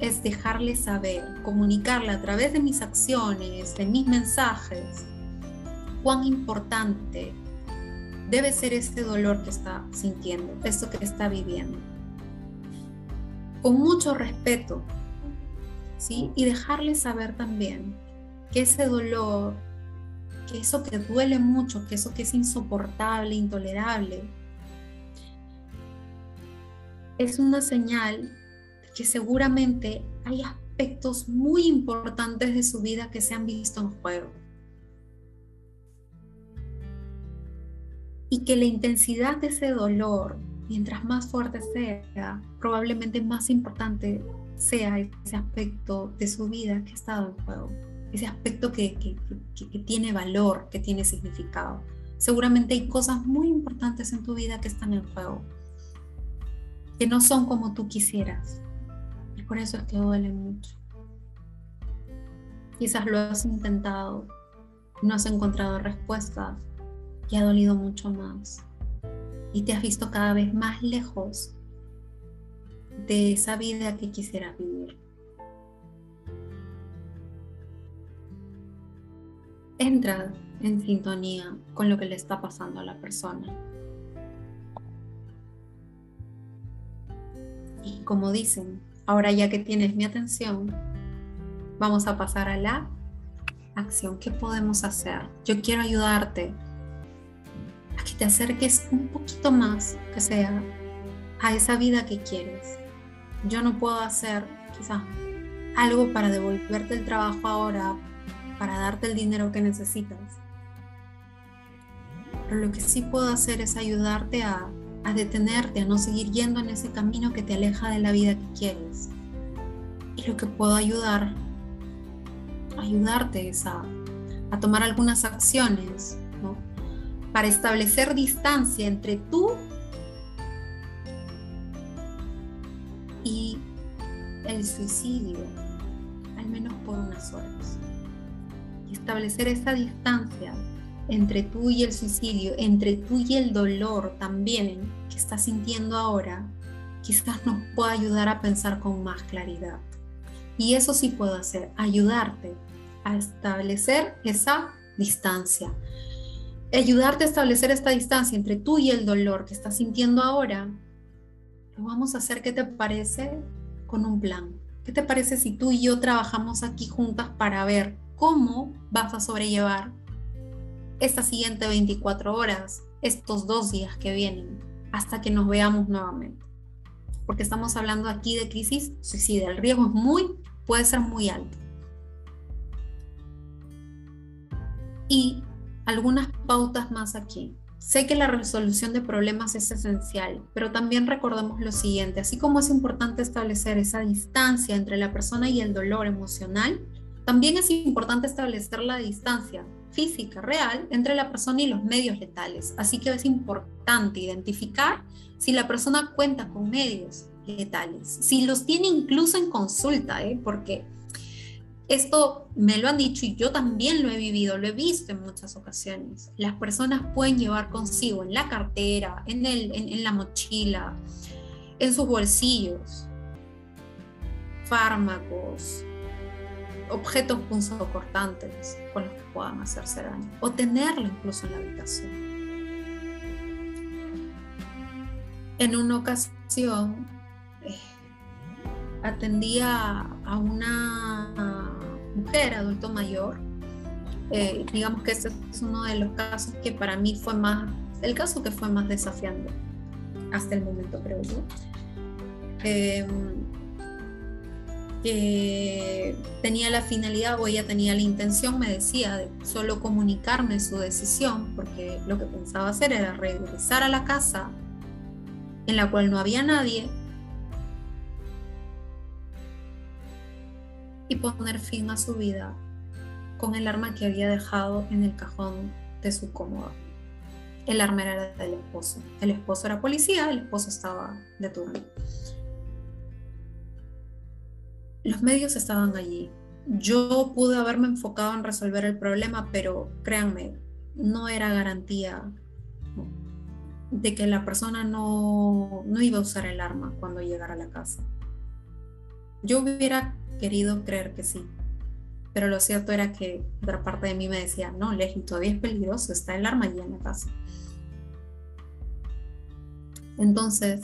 es dejarle saber, comunicarle a través de mis acciones, de mis mensajes, cuán importante debe ser este dolor que está sintiendo, esto que está viviendo. Con mucho respeto, y dejarle saber también que ese dolor, que eso que duele mucho, que eso que es insoportable, intolerable, es una señal que seguramente hay aspectos muy importantes de su vida que se han visto en juego. Y que la intensidad de ese dolor, mientras más fuerte sea, probablemente más importante sea ese aspecto de su vida que ha estado en juego. ese aspecto que, que, tiene valor, que tiene significado. Seguramente hay cosas muy importantes en tu vida que están en juego, que no son como tú quisieras. Y por eso es que duele mucho. Quizás lo has intentado, no has encontrado respuestas y ha dolido mucho más. Y te has visto cada vez más lejos de esa vida que quisieras vivir. Entra en sintonía con lo que le está pasando a la persona. Y como dicen, ahora ya que tienes mi atención, vamos a pasar a la acción. ¿Qué podemos hacer? Yo quiero ayudarte a que te acerques un poquito más, que sea, a esa vida que quieres. Yo no puedo hacer quizás algo para devolverte el trabajo ahora, para darte el dinero que necesitas. Pero lo que sí puedo hacer es ayudarte a, detenerte, a no seguir yendo en ese camino que te aleja de la vida que quieres. Y lo que puedo ayudar, ayudarte es a, tomar algunas acciones para establecer distancia entre tú y el suicidio, al menos por unas horas establecer esa distancia entre tú y el suicidio, entre tú y el dolor también que estás sintiendo ahora, quizás nos pueda ayudar a pensar con más claridad. Y eso sí puedo hacer, ayudarte a establecer esa distancia. Ayudarte a establecer esta distancia entre tú y el dolor que estás sintiendo ahora, vamos a hacer, ¿qué te parece? Con un plan. ¿Qué te parece si tú y yo trabajamos aquí juntas para ver cómo vas a sobrellevar esta siguiente 24 horas, estos dos días que vienen, hasta que nos veamos nuevamente. Porque estamos hablando aquí de crisis suicida. El riesgo es muy, puede ser muy alto. Y algunas pautas más aquí. Sé que la resolución de problemas es esencial, pero también recordemos lo siguiente, así como es importante establecer esa distancia entre la persona y el dolor emocional, también es importante establecer la distancia física real entre la persona y los medios letales. Así que es importante identificar si la persona cuenta con medios letales, si los tiene incluso en consulta, ¿eh? porque esto me lo han dicho y yo también lo he vivido, lo he visto en muchas ocasiones. Las personas pueden llevar consigo en la cartera, en, el, en la mochila, en sus bolsillos, fármacos, objetos punzocortantes con los que puedan hacerse daño o tenerlo incluso en la habitación. En una ocasión atendía a una mujer adulto mayor. Eh, digamos que este es uno de los casos que para mí fue más, el caso que fue más desafiante hasta el momento, creo yo. Eh, que tenía la finalidad o ella tenía la intención, me decía, de solo comunicarme su decisión, porque lo que pensaba hacer era regresar a la casa en la cual no había nadie y poner fin a su vida con el arma que había dejado en el cajón de su cómoda. El arma era del esposo. El esposo era policía, el esposo estaba de turno los medios estaban allí. Yo pude haberme enfocado en resolver el problema, pero créanme, no era garantía de que la persona no, no iba a usar el arma cuando llegara a la casa. Yo hubiera querido creer que sí, pero lo cierto era que otra parte de mí me decía, no, Leslie, todavía es peligroso, está el arma allí en la casa. Entonces,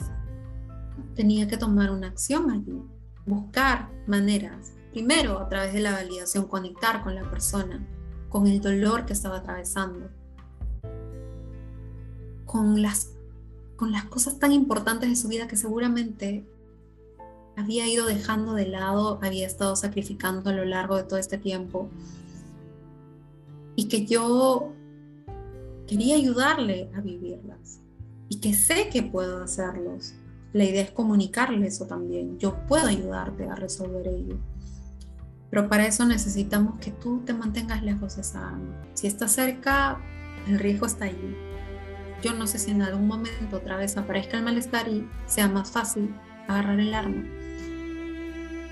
tenía que tomar una acción allí buscar maneras, primero a través de la validación, conectar con la persona, con el dolor que estaba atravesando, con las, con las cosas tan importantes de su vida que seguramente había ido dejando de lado, había estado sacrificando a lo largo de todo este tiempo. Y que yo quería ayudarle a vivirlas. Y que sé que puedo hacerlos. La idea es comunicarle eso también. Yo puedo ayudarte a resolver ello. Pero para eso necesitamos que tú te mantengas lejos de esa arma. Si está cerca, el riesgo está allí. Yo no sé si en algún momento otra vez aparezca el malestar y sea más fácil agarrar el arma.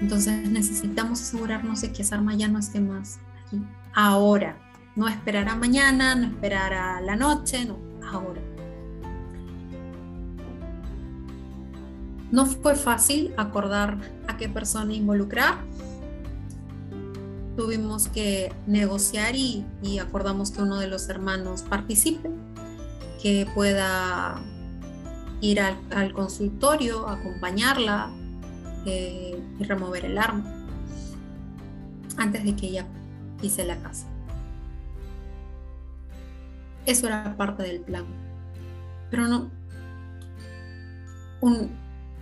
Entonces necesitamos asegurarnos de que esa arma ya no esté más aquí. Ahora. No esperar a mañana, no esperar a la noche, no, ahora. No fue fácil acordar a qué persona involucrar. Tuvimos que negociar y, acordamos que uno de los hermanos participe, que pueda ir al, consultorio, acompañarla eh, y remover el arma antes de que ella pise la casa. Eso era parte del plan. Pero no,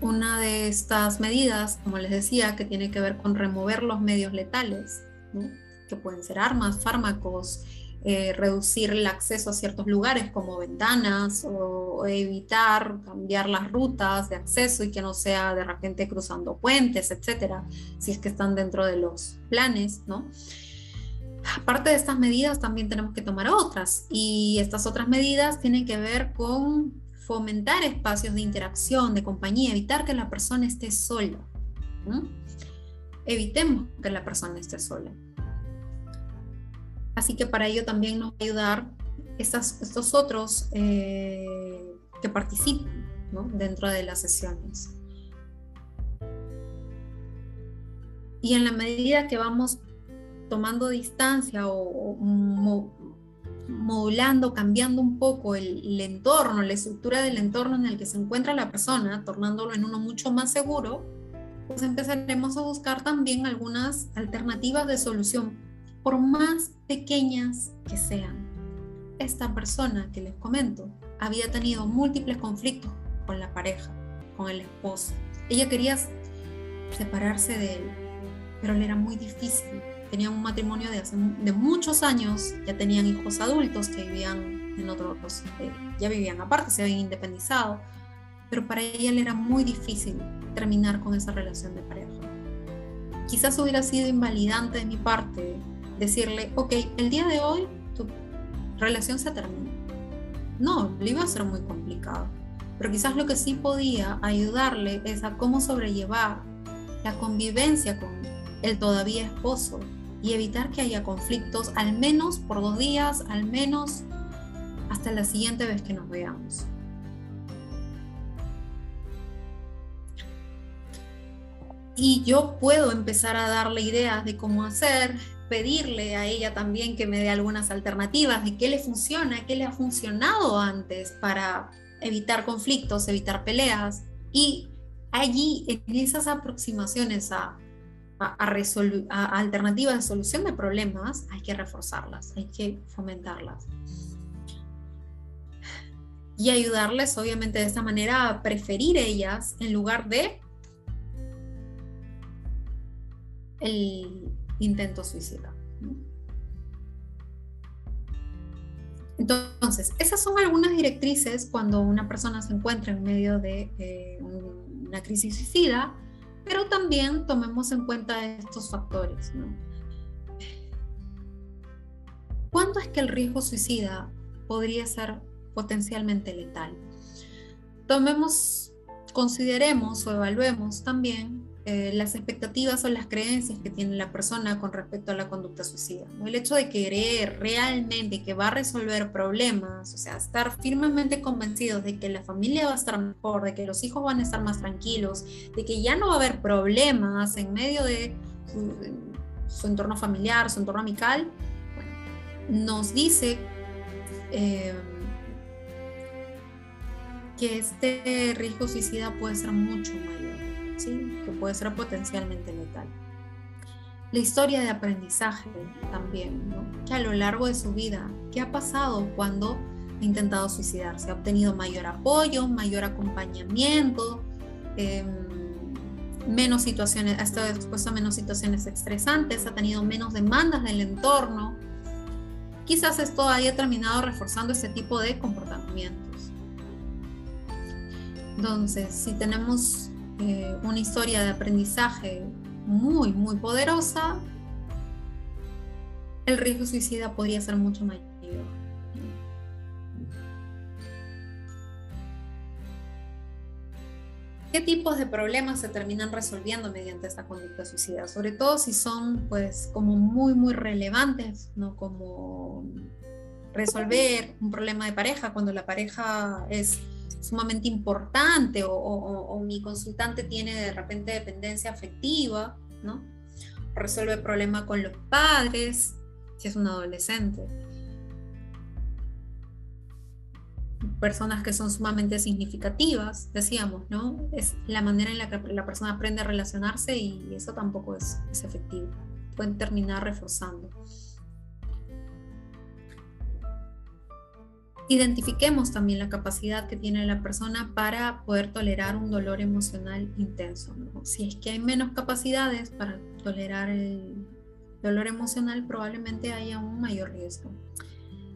una de estas medidas, como les decía, que tiene que ver con remover los medios letales, que pueden ser armas, fármacos, eh, reducir el acceso a ciertos lugares como ventanas o, evitar cambiar las rutas de acceso y que no sea de repente cruzando puentes, etcétera, si es que están dentro de los planes, ¿no? Aparte de estas medidas, también tenemos que tomar otras y estas otras medidas tienen que ver con fomentar espacios de interacción, de compañía, evitar que la persona esté sola. Evitemos que la persona esté sola. Así que para ello también nos va a ayudar estos otros eh, que participan dentro de las sesiones. Y en la medida que vamos tomando distancia o, modulando, cambiando un poco el, entorno, la estructura del entorno en el que se encuentra la persona, tornándolo en uno mucho más seguro, pues empezaremos a buscar también algunas alternativas de solución, por más pequeñas que sean. Esta persona que les comento había tenido múltiples conflictos con la pareja, con el esposo. Ella quería separarse de él, pero le era muy difícil tenían un matrimonio de, hace, de muchos años, ya tenían hijos adultos que vivían en otros, eh, ya vivían aparte, se habían independizado, pero para ella le era muy difícil terminar con esa relación de pareja. Quizás hubiera sido invalidante de mi parte decirle, ok, el día de hoy tu relación se termina. No, le iba a ser muy complicado, pero quizás lo que sí podía ayudarle es a cómo sobrellevar la convivencia con el todavía esposo y evitar que haya conflictos al menos por dos días, al menos hasta la siguiente vez que nos veamos. Y yo puedo empezar a darle ideas de cómo hacer, pedirle a ella también que me dé algunas alternativas de qué le funciona, qué le ha funcionado antes para evitar conflictos, evitar peleas. Y allí, en esas aproximaciones a a, alternativas de solución de problemas, hay que reforzarlas, hay que fomentarlas. Y ayudarles, obviamente, de esta manera a preferir ellas en lugar de el intento suicida. Entonces, esas son algunas directrices cuando una persona se encuentra en medio de eh, una crisis suicida pero también tomemos en cuenta estos factores. ¿Cuándo es que el riesgo suicida podría ser potencialmente letal? Tomemos, consideremos o evaluemos también eh, las expectativas o las creencias que tiene la persona con respecto a la conducta suicida. El hecho de querer realmente que va a resolver problemas, o sea, estar firmemente convencidos de que la familia va a estar mejor, de que los hijos van a estar más tranquilos, de que ya no va a haber problemas en medio de su, entorno familiar, su entorno amical, nos dice eh, que este riesgo suicida puede ser mucho mayor que puede ser potencialmente letal. La historia de aprendizaje también, que a lo largo de su vida, ¿qué ha pasado cuando ha intentado suicidarse? Ha obtenido mayor apoyo, mayor acompañamiento, em, menos situaciones, ha estado expuesto a menos situaciones estresantes, ha tenido menos demandas del entorno. Quizás esto haya terminado reforzando ese tipo de comportamientos. Entonces, si tenemos eh, una historia de aprendizaje muy, muy poderosa, el riesgo suicida podría ser mucho mayor. ¿Qué tipos de problemas se terminan resolviendo mediante esta conducta suicida? Sobre todo si son pues como muy muy relevantes, ¿no? Como resolver un problema de pareja cuando la pareja es sumamente importante o, mi consultante tiene de repente dependencia afectiva, ¿no? resuelve el problema con los padres, si es un adolescente. Personas que son sumamente significativas, decíamos, ¿no? Es la manera en la que la persona aprende a relacionarse y eso tampoco es, es efectivo. Pueden terminar reforzando. Identifiquemos también la capacidad que tiene la persona para poder tolerar un dolor emocional intenso. Si es que hay menos capacidades para tolerar el dolor emocional, probablemente haya un mayor riesgo.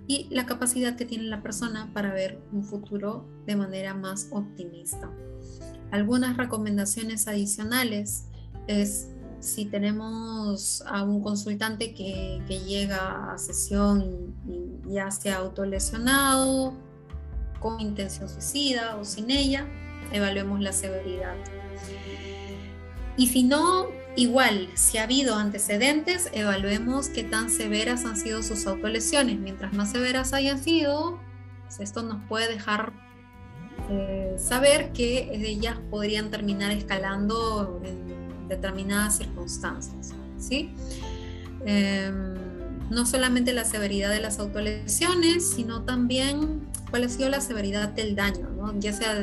Y la capacidad que tiene la persona para ver un futuro de manera más optimista. Algunas recomendaciones adicionales es si tenemos a un consultante que, llega a sesión y, ya se ha autolesionado con intención suicida o sin ella, evaluemos la severidad. Y si no, igual, si ha habido antecedentes, evaluemos qué tan severas han sido sus autolesiones. Mientras más severas hayan sido, pues esto nos puede dejar eh, saber que ellas podrían terminar escalando en determinadas circunstancias. ¿sí? Em, no solamente la severidad de las autolesiones, sino también cuál ha sido la severidad del daño, ya sea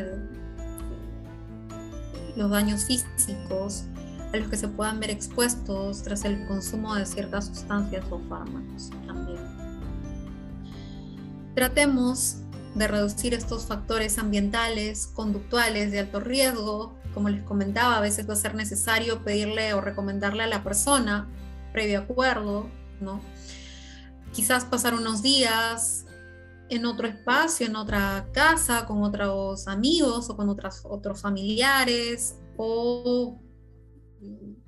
los daños físicos a los que se puedan ver expuestos tras el consumo de ciertas sustancias o fármacos también. Tratemos de reducir estos factores ambientales, conductuales de alto riesgo como les comentaba, a veces va a ser necesario pedirle o recomendarle a la persona, previo acuerdo, ¿no? Quizás pasar unos días en otro espacio, en otra casa, con otros amigos o con otras, otros familiares, o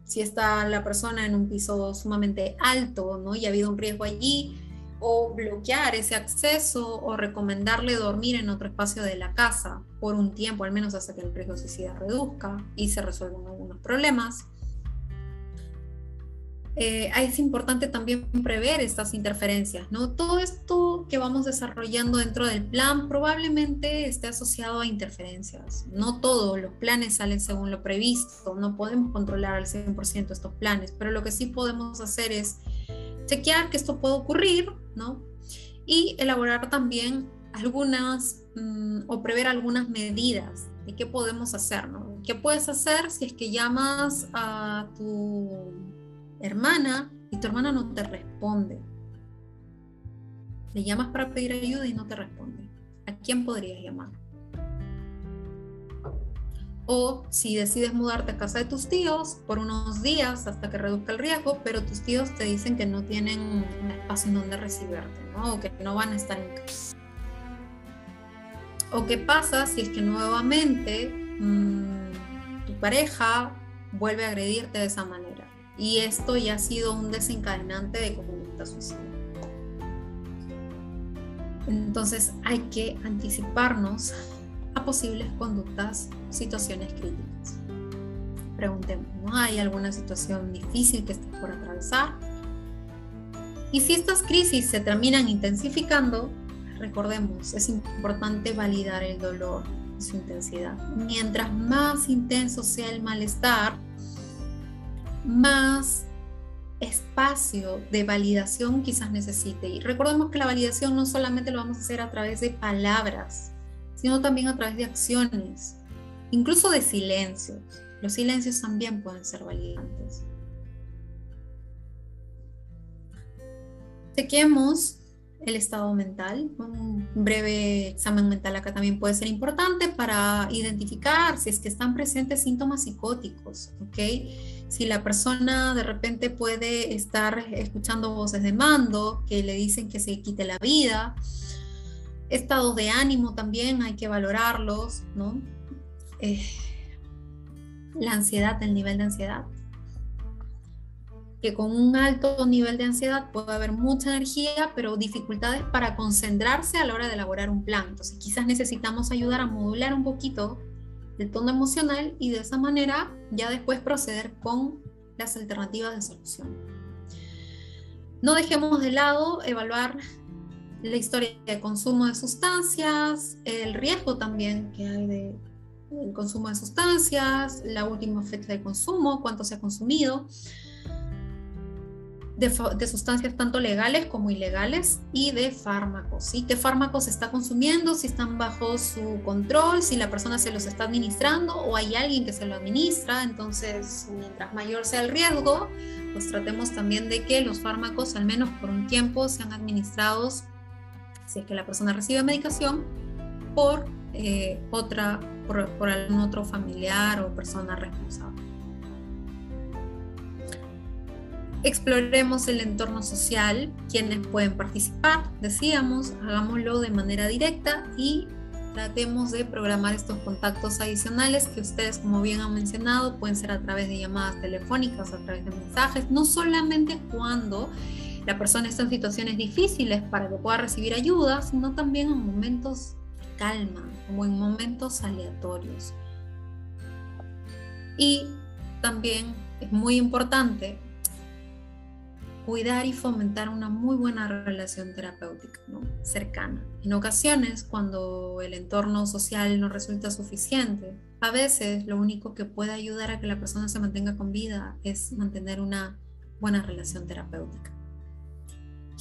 si está la persona en un piso sumamente alto, ¿no? Y ha habido un riesgo allí, o bloquear ese acceso o recomendarle dormir en otro espacio de la casa por un tiempo, al menos hasta que el riesgo suicida reduzca y se resuelvan algunos problemas. Eh, es importante también prever estas interferencias, ¿no? Todo esto que vamos desarrollando dentro del plan probablemente esté asociado a interferencias. No todos los planes salen según lo previsto, no podemos controlar al 100% estos planes, pero lo que sí podemos hacer es chequear que esto puede ocurrir, ¿no? Y elaborar también algunas mm, o prever algunas medidas de qué podemos hacer, ¿no? ¿Qué puedes hacer si es que llamas a tu hermana y tu hermana no te responde? Le llamas para pedir ayuda y no te responde. ¿A quién podrías llamar? O si decides mudarte a casa de tus tíos por unos días hasta que reduzca el riesgo, pero tus tíos te dicen que no tienen un espacio en donde recibirte, ¿no? O que no van a estar en casa. O qué pasa si es que nuevamente mm, tu pareja vuelve a agredirte de esa manera. Y esto ya ha sido un desencadenante de conducta suicida. Entonces hay que anticiparnos a posibles conductas, situaciones críticas. Preguntemos, ¿no hay alguna situación difícil que estés por atravesar? Y si estas crisis se terminan intensificando, recordemos, es importante validar el dolor y su intensidad. Mientras más intenso sea el malestar, más espacio de validación quizás necesite. Y recordemos que la validación no solamente lo vamos a hacer a través de palabras, sino también a través de acciones, incluso de silencios. Los silencios también pueden ser validantes. Chequemos el estado mental. Un breve examen mental acá también puede ser importante para identificar si es que están presentes síntomas psicóticos, ¿ok? Si la persona de repente puede estar escuchando voces de mando que le dicen que se quite la vida, estados de ánimo también hay que valorarlos, ¿no? Eh, la ansiedad, el nivel de ansiedad. que con un alto nivel de ansiedad puede haber mucha energía, pero dificultades para concentrarse a la hora de elaborar un plan. Entonces quizás necesitamos ayudar a modular un poquito el tono emocional y de esa manera ya después proceder con las alternativas de solución. No dejemos de lado evaluar la historia de consumo de sustancias, el riesgo también que hay de el consumo de sustancias, la última fecha de consumo, cuánto se ha consumido, de, sustancias tanto legales como ilegales y de fármacos. ¿sí? ¿Qué fármacos se está consumiendo? Si están bajo su control, si la persona se los está administrando o hay alguien que se lo administra. Entonces, mientras mayor sea el riesgo, pues tratemos también de que los fármacos, al menos por un tiempo, sean administrados, si es que la persona recibe medicación, por eh, otra, por, algún otro familiar o persona responsable. Exploremos el entorno social, quienes pueden participar, decíamos, hagámoslo de manera directa y tratemos de programar estos contactos adicionales que ustedes, como bien han mencionado, pueden ser a través de llamadas telefónicas, a través de mensajes, no solamente cuando la persona está en situaciones difíciles para que pueda recibir ayuda, sino también en momentos de calma, como en momentos aleatorios. Y también es muy importante cuidar y fomentar una muy buena relación terapéutica, cercana. En ocasiones, cuando el entorno social no resulta suficiente, a veces lo único que puede ayudar a que la persona se mantenga con vida es mantener una buena relación terapéutica.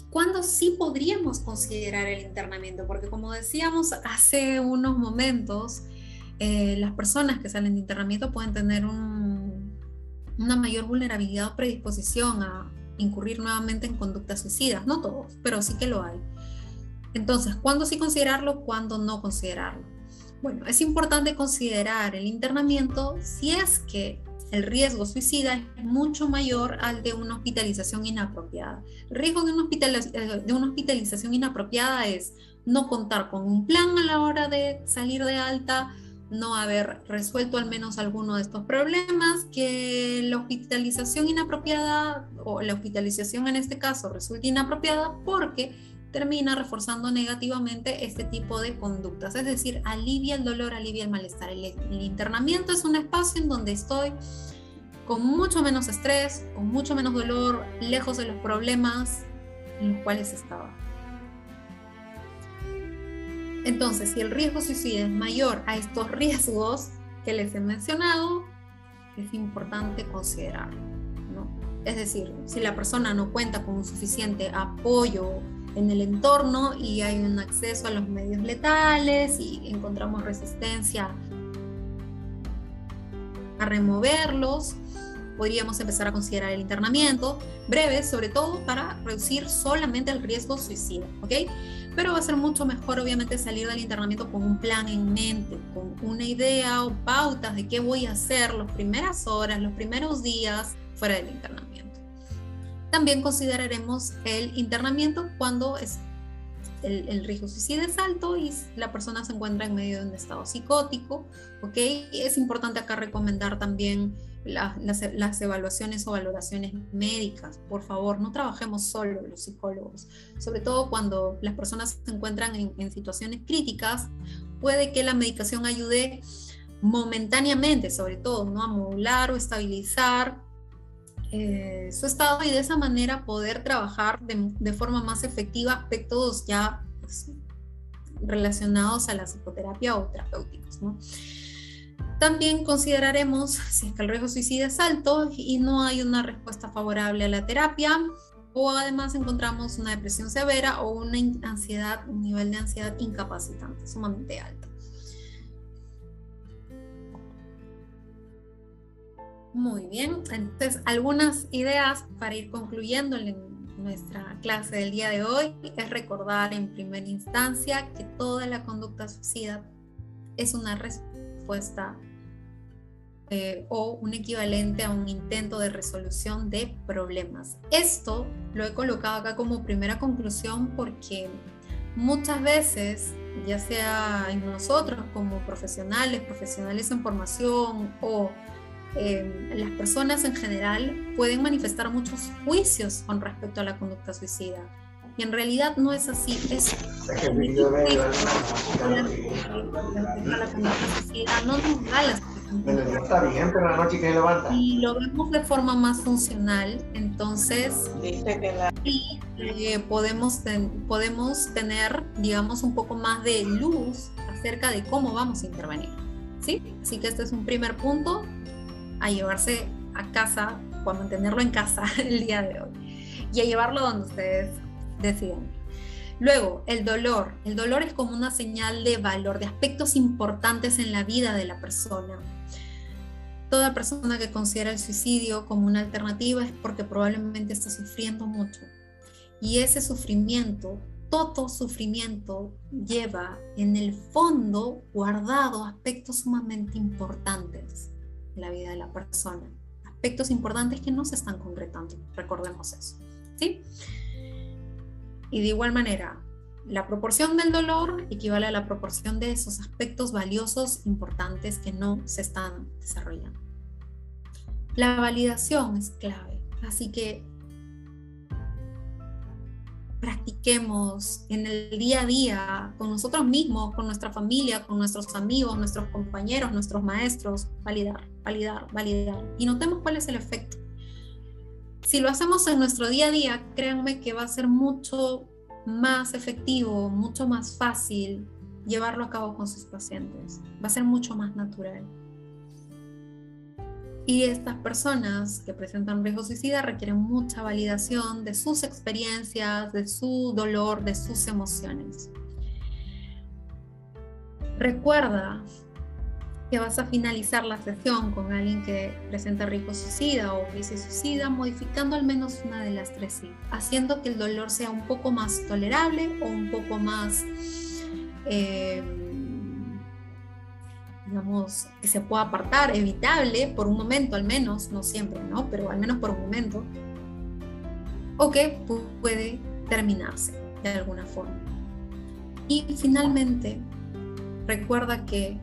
¿Cuándo sí podríamos considerar el internamiento? Porque como decíamos hace unos momentos, eh, las personas que salen de internamiento pueden tener una mayor vulnerabilidad o predisposición a, incurrir nuevamente en conductas suicidas. No todos, pero sí que lo hay. Entonces, ¿cuándo sí considerarlo? ¿Cuándo no considerarlo? Bueno, es importante considerar el internamiento si es que el riesgo suicida es mucho mayor al de una hospitalización inapropiada. El riesgo de una, eh, de una hospitalización inapropiada es no contar con un plan a la hora de salir de alta, no haber resuelto al menos alguno de estos problemas, que la hospitalización inapropiada o la hospitalización en este caso resulte inapropiada porque termina reforzando negativamente este tipo de conductas, es decir, alivia el dolor, alivia el malestar. El, el internamiento es un espacio en donde estoy con mucho menos estrés, con mucho menos dolor, lejos de los problemas en los cuales estaba. Entonces, si el riesgo suicida es mayor a estos riesgos que les he mencionado, es importante considerarlo. Es decir, si la persona no cuenta con un suficiente apoyo en el entorno y hay un acceso a los medios letales y encontramos resistencia a removerlos, podríamos empezar a considerar el internamiento breve, sobre todo para reducir solamente el riesgo suicida, ¿ok? Pero va a ser mucho mejor, obviamente, salir del internamiento con un plan en mente, con una idea o pautas de qué voy a hacer las primeras horas, los primeros días fuera del internamiento. También consideraremos el internamiento cuando es el, riesgo suicida es alto y la persona se encuentra en medio de un estado psicótico, ¿ok? Es importante acá recomendar también las, evaluaciones o valoraciones médicas. Por favor, no trabajemos solo los psicólogos, sobre todo cuando las personas se encuentran en, situaciones críticas, puede que la medicación ayude momentáneamente, sobre todo, ¿no? a modular o estabilizar eh, su estado y de esa manera poder trabajar de, forma más efectiva aspectos ya pues, relacionados a la psicoterapia o terapéuticos. También consideraremos si es que el riesgo suicida es alto y no hay una respuesta favorable a la terapia o además encontramos una depresión severa o una ansiedad, un nivel de ansiedad incapacitante, sumamente alto. Muy bien, entonces algunas ideas para ir concluyendo en nuestra clase del día de hoy es recordar en primera instancia que toda la conducta suicida es una respuesta eh, o un equivalente a un intento de resolución de problemas. Esto lo he colocado acá como primera conclusión porque muchas veces, ya sea en nosotros como profesionales, profesionales en formación o eh, las personas en general pueden manifestar muchos juicios con respecto a la conducta suicida. Y en realidad no es así. Es no nos da las Está bien, pero la noche que levanta. Y lo vemos de forma más funcional, entonces y, eh, podemos, podemos tener, digamos, un poco más de luz acerca de cómo vamos a intervenir. ¿sí? Así que este es un primer punto a llevarse a casa o a mantenerlo en casa el día de hoy y a llevarlo donde ustedes deciden. Luego, el dolor. El dolor es como una señal de valor, de aspectos importantes en la vida de la persona. Toda persona que considera el suicidio como una alternativa es porque probablemente está sufriendo mucho. Y ese sufrimiento, todo sufrimiento, lleva en el fondo guardado aspectos sumamente importantes la vida de la persona. Aspectos importantes que no se están concretando. Recordemos eso. ¿Sí? Y de igual manera, la proporción del dolor equivale a la proporción de esos aspectos valiosos importantes que no se están desarrollando. La validación es clave, así que practiquemos en el día a día con nosotros mismos, con nuestra familia, con nuestros amigos, nuestros compañeros, nuestros maestros, validar, validar, validar y notemos cuál es el efecto si lo hacemos en nuestro día a día, créanme que va a ser mucho más efectivo, mucho más fácil llevarlo a cabo con sus pacientes. Va a ser mucho más natural. Y estas personas que presentan riesgo suicida requieren mucha validación de sus experiencias, de su dolor, de sus emociones. Recuerda que vas a finalizar la sesión con alguien que presenta riesgo suicida o suicida, modificando al menos una de las tres sí, haciendo que el dolor sea un poco más tolerable o un poco más, eh, digamos, que se pueda apartar, evitable por un momento al menos, no siempre, ¿no? Pero al menos por un momento, o que puede terminarse de alguna forma. Y finalmente, recuerda que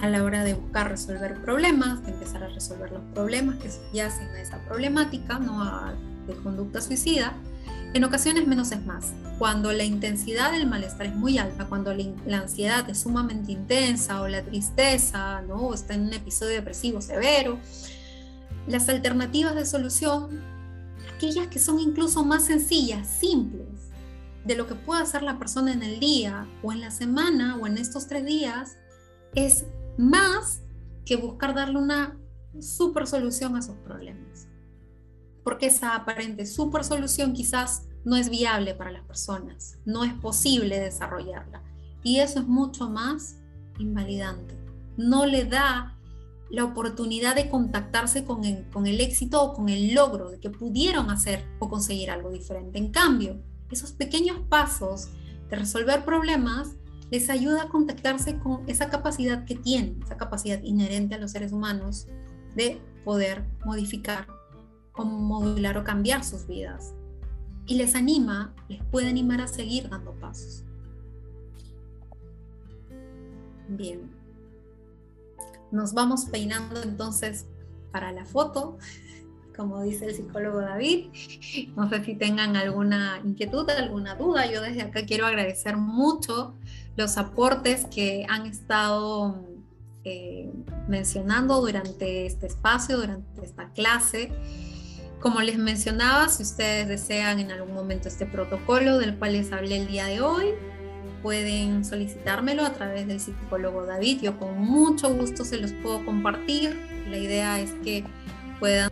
a la hora de buscar resolver problemas, de empezar a resolver los problemas que subyacen a esa problemática, no a, de conducta suicida, en ocasiones menos es más. Cuando la intensidad del malestar es muy alta, cuando la, ansiedad es sumamente intensa o la tristeza, ¿no? o está en un episodio depresivo severo, las alternativas de solución, aquellas que son incluso más sencillas, simples, de lo que puede hacer la persona en el día o en la semana o en estos tres días, es más que buscar darle una super solución a sus problemas. Porque esa aparente super solución quizás no es viable para las personas, no es posible desarrollarla. Y eso es mucho más invalidante. No le da la oportunidad de contactarse con el, con el éxito o con el logro de que pudieron hacer o conseguir algo diferente. En cambio, esos pequeños pasos de resolver problemas les ayuda a contactarse con esa capacidad que tienen, esa capacidad inherente a los seres humanos de poder modificar modular o cambiar sus vidas. Y les anima, les puede animar a seguir dando pasos. Bien. Nos vamos peinando entonces para la foto como dice el psicólogo David. No sé si tengan alguna inquietud, alguna duda. Yo desde acá quiero agradecer mucho los aportes que han estado eh, mencionando durante este espacio, durante esta clase. Como les mencionaba, si ustedes desean en algún momento este protocolo del cual les hablé el día de hoy, pueden solicitármelo a través del psicólogo David. Yo con mucho gusto se los puedo compartir. La idea es que puedan